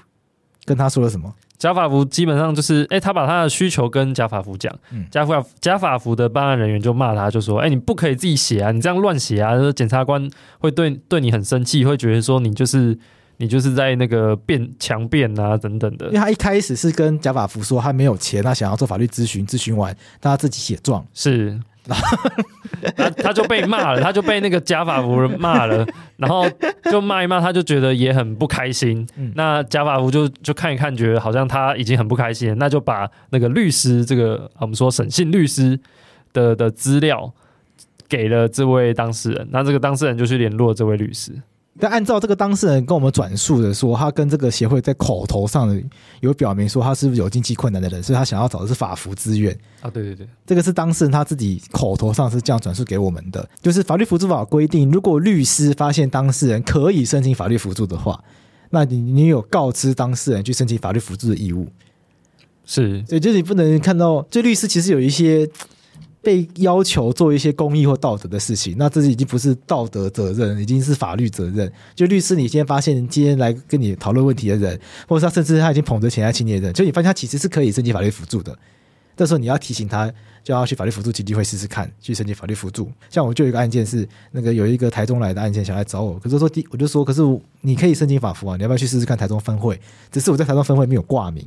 跟他说了什么？贾法福基本上就是，哎、欸，他把他的需求跟贾法福讲，假法贾法福的办案人员就骂他，就说，哎、欸，你不可以自己写啊，你这样乱写啊，检察官会对对你很生气，会觉得说你就是你就是在那个辩强辩啊等等的。因为他一开始是跟贾法福说他没有钱，他想要做法律咨询，咨询完他自己写状是。他他就被骂了，他就被那个假法服骂了，然后就骂一骂，他就觉得也很不开心。嗯、那假法服就就看一看，觉得好像他已经很不开心了，那就把那个律师这个我们说审讯律师的的资料给了这位当事人，那这个当事人就去联络这位律师。但按照这个当事人跟我们转述的说，他跟这个协会在口头上有表明说他是不是有经济困难的人，所以他想要找的是法服资源啊。对对对，这个是当事人他自己口头上是这样转述给我们的，就是法律辅助法规定，如果律师发现当事人可以申请法律辅助的话，那你你有告知当事人去申请法律辅助的义务。是，所以就是你不能看到，这律师其实有一些。被要求做一些公益或道德的事情，那这是已经不是道德责任，已经是法律责任。就律师，你今天发现今天来跟你讨论问题的人，或者他甚至他已经捧着钱来请你的人，就你发现他其实是可以申请法律辅助的，这时候你要提醒他，就要去法律辅助基金会试试看，去申请法律辅助。像我就有一个案件是，那个有一个台中来的案件想来找我，可是说第我就说，可是你可以申请法服啊，你要不要去试试看台中分会？只是我在台中分会没有挂名，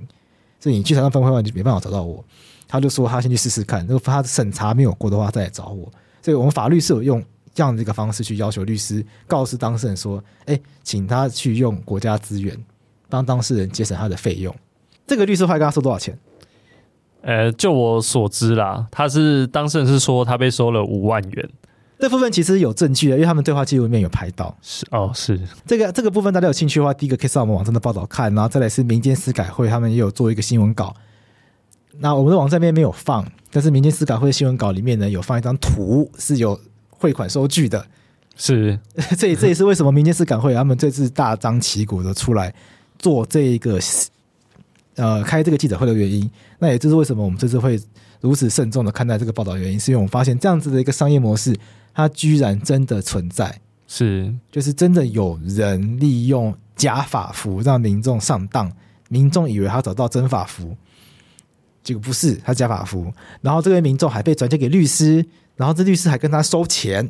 所以你去台中分会的话，你就没办法找到我。他就说他先去试试看，如果他审查没有过的话，再来找我。所以我们法律是有用这样的一个方式去要求律师告诉当事人说：“哎，请他去用国家资源帮当事人节省他的费用。”这个律师会跟他收多少钱？呃，就我所知啦，他是当事人是说他被收了五万元。这部分其实有证据的，因为他们对话记录里面有拍到。是哦，是这个这个部分，大家有兴趣的话，第一个可以上我们网站的报道看，然后再来是民间司改会，他们也有做一个新闻稿。那我们的网站里面没有放，但是民间司改会新闻稿里面呢，有放一张图，是有汇款收据的。是，这也这也是为什么民间司改会他们这次大张旗鼓的出来做这一个呃开这个记者会的原因。那也就是为什么我们这次会如此慎重的看待这个报道原因，是因为我们发现这样子的一个商业模式，它居然真的存在。是，就是真的有人利用假法服让民众上当，民众以为他找到真法服。这个不是他假法服，然后这位民众还被转接给律师，然后这律师还跟他收钱，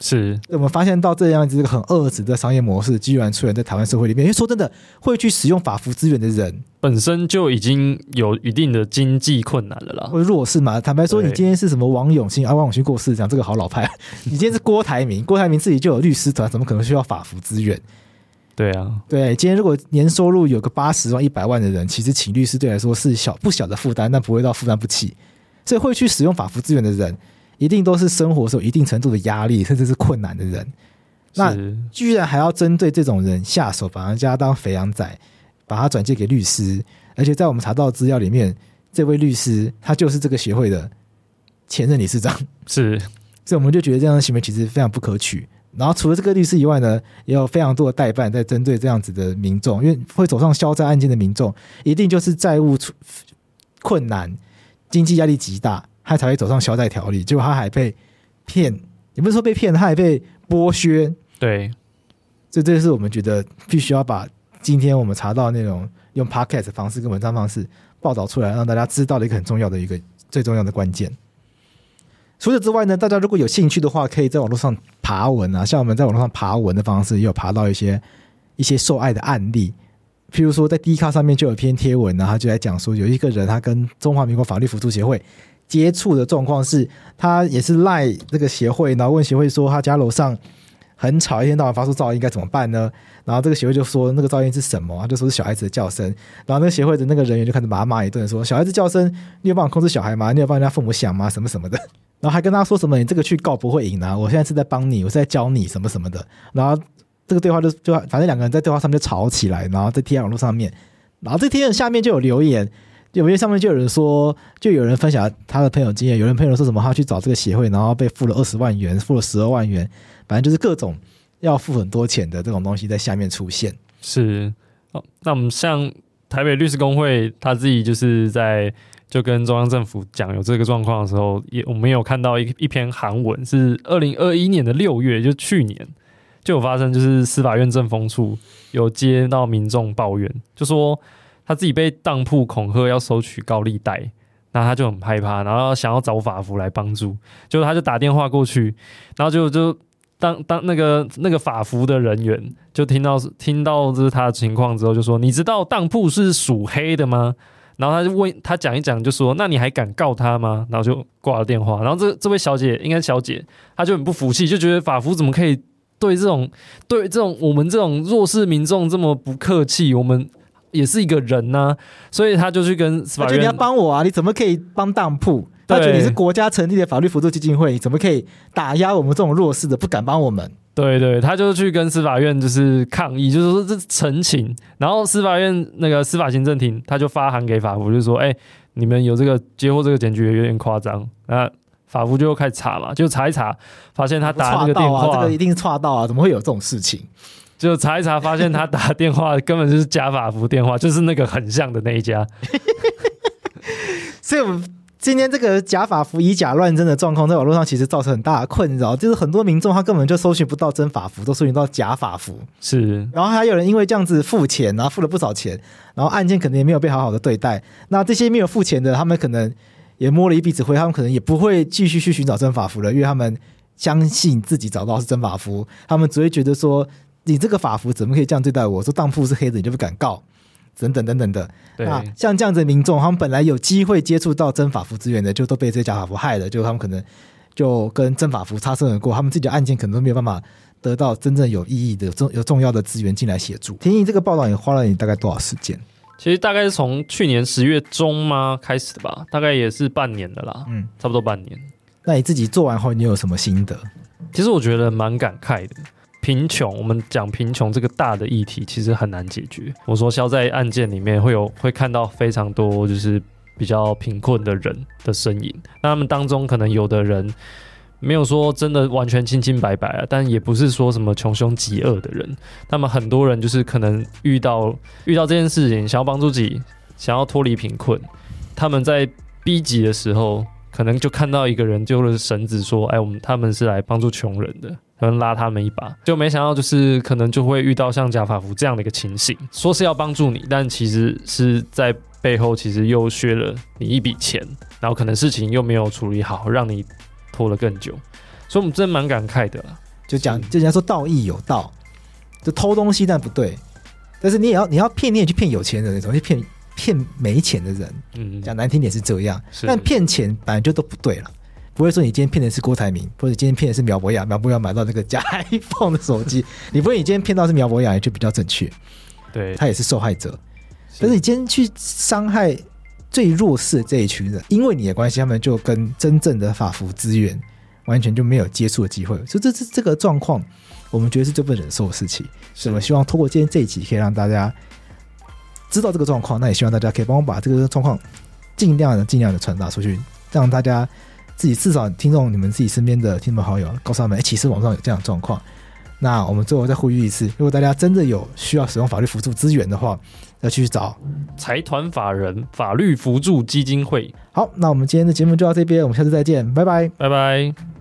是我们发现到这样子一个很恶质的商业模式，居然出现在台湾社会里面。因为说真的，会去使用法服资源的人，本身就已经有一定的经济困难了啦，或者弱势嘛。坦白说，你今天是什么王永庆啊？王永庆过世，讲这个好老派。你今天是郭台铭，郭台铭自己就有律师团，怎么可能需要法服资源？对啊，对，今天如果年收入有个八十万、一百万的人，其实请律师对来说是小不小的负担，但不会到负担不起。所以会去使用法服资源的人，一定都是生活是有一定程度的压力，甚至是困难的人。那居然还要针对这种人下手，把人家当肥羊仔，把他转借给律师，而且在我们查到的资料里面，这位律师他就是这个协会的前任理事长，是，所以我们就觉得这样的行为其实非常不可取。然后除了这个律师以外呢，也有非常多的代办在针对这样子的民众，因为会走上消灾案件的民众，一定就是债务困难、经济压力极大，他才会走上消灾条例。结果他还被骗，也不是说被骗，他还被剥削。对，这这是我们觉得必须要把今天我们查到的内容用 podcast 方式跟文章方式报道出来，让大家知道的一个很重要的一个最重要的关键。除此之外呢，大家如果有兴趣的话，可以在网络上爬文啊，像我们在网络上爬文的方式，也有爬到一些一些受爱的案例。譬如说，在 D 卡上面就有篇贴文呢，他就在讲说，有一个人他跟中华民国法律辅助协会接触的状况是，他也是赖这个协会，然后问协会说，他家楼上很吵，一天到晚发出噪音，该怎么办呢？然后这个协会就说，那个噪音是什么？就说是小孩子的叫声。然后那个协会的那个人员就开始把他骂一顿，说小孩子叫声，你有办法控制小孩吗？你有帮人家父母想吗？什么什么的。然后还跟他说什么？你这个去告不会赢啊！我现在是在帮你，我是在教你什么什么的。然后这个对话就就反正两个人在对话上面就吵起来，然后在贴在网络上面，然后这天下面就有留言，有些上面就有人说，就有人分享他的朋友经验，有人朋友说什么他去找这个协会，然后被付了二十万元，付了十二万元，反正就是各种要付很多钱的这种东西在下面出现。是，哦，那我们像台北律师公会，他自己就是在就跟中央政府讲有这个状况的时候，也我们有看到一一篇韩文，是二零二一年的六月，就去年就有发生，就是司法院政风处有接到民众抱怨，就说他自己被当铺恐吓要收取高利贷，那他就很害怕，然后想要找法服来帮助，结果他就打电话过去，然后就就。当当那个那个法服的人员就听到听到这是他的情况之后，就说：“你知道当铺是属黑的吗？”然后他就问他讲一讲，就说：“那你还敢告他吗？”然后就挂了电话。然后这这位小姐应该小姐，她就很不服气，就觉得法服怎么可以对这种对这种我们这种弱势民众这么不客气？我们也是一个人呐、啊，所以他就去跟法院，你要帮我啊！你怎么可以帮当铺？他觉得你是国家成立的法律辅助基金会，你怎么可以打压我们这种弱势的，不敢帮我们？对对，他就去跟司法院就是抗议，就是说这陈情，然后司法院那个司法行政庭他就发函给法务，就说：“哎，你们有这个接获这个检举有点夸张。”那法务就开始查嘛，就查一查，发现他打那个电话，这个一定是错到啊，怎么会有这种事情？就查一查，发现他打电话根本就是假法服电话，就是那个很像的那一家，所以我们。今天这个假法服以假乱真的状况，在网络上其实造成很大的困扰，就是很多民众他根本就搜寻不到真法服，都搜寻到假法服。是，然后还有人因为这样子付钱，然后付了不少钱，然后案件可能也没有被好好的对待。那这些没有付钱的，他们可能也摸了一鼻子灰，他们可能也不会继续去寻找真法服了，因为他们相信自己找到是真法服，他们只会觉得说，你这个法服怎么可以这样对待我？说当铺是黑的，你就不敢告。等等等等的，对啊，像这样子的民众，他们本来有机会接触到真法服资源的，就都被这些假法服害了，就他们可能就跟真法服擦身而过，他们自己的案件可能都没有办法得到真正有意义的、重有重要的资源进来协助。婷宜这个报道也花了你大概多少时间？其实大概是从去年十月中吗开始的吧，大概也是半年的啦，嗯，差不多半年。那你自己做完后，你有什么心得？其实我觉得蛮感慨的。贫穷，我们讲贫穷这个大的议题，其实很难解决。我说消在案件里面会有会看到非常多就是比较贫困的人的身影，那他们当中可能有的人没有说真的完全清清白白啊，但也不是说什么穷凶极恶的人。那么很多人就是可能遇到遇到这件事情，想要帮助自己，想要脱离贫困，他们在逼急的时候，可能就看到一个人揪了绳子说：“哎，我们他们是来帮助穷人的。”可能拉他们一把，就没想到就是可能就会遇到像贾法福这样的一个情形，说是要帮助你，但其实是在背后其实又削了你一笔钱，然后可能事情又没有处理好，让你拖了更久，所以我们真蛮感慨的。就讲，就人家说道义有道，就偷东西但不对，但是你也要你要骗，你也去骗有钱人那种，去骗骗没钱的人。嗯，讲难听点是这样，但骗钱本来就都不对了。不会说你今天骗的是郭台铭，或者今天骗的是苗博雅，苗博雅买到那个假 iPhone 的手机，你不会你今天骗到是苗博雅，就比较正确。对，他也是受害者，是但是你今天去伤害最弱势的这一群人，因为你的关系，他们就跟真正的法服资源完全就没有接触的机会。所以这这这个状况，我们觉得是最不忍受的事情。所以我希望通过今天这一集，可以让大家知道这个状况。那也希望大家可以帮我把这个状况尽量的尽量的传达出去，让大家。自己至少听众，你们自己身边的亲朋好友，告诉他们，哎，其实网上有这样的状况。那我们最后再呼吁一次，如果大家真的有需要使用法律辅助资源的话，要去找财团法人法律辅助基金会。好，那我们今天的节目就到这边，我们下次再见，拜拜，拜拜。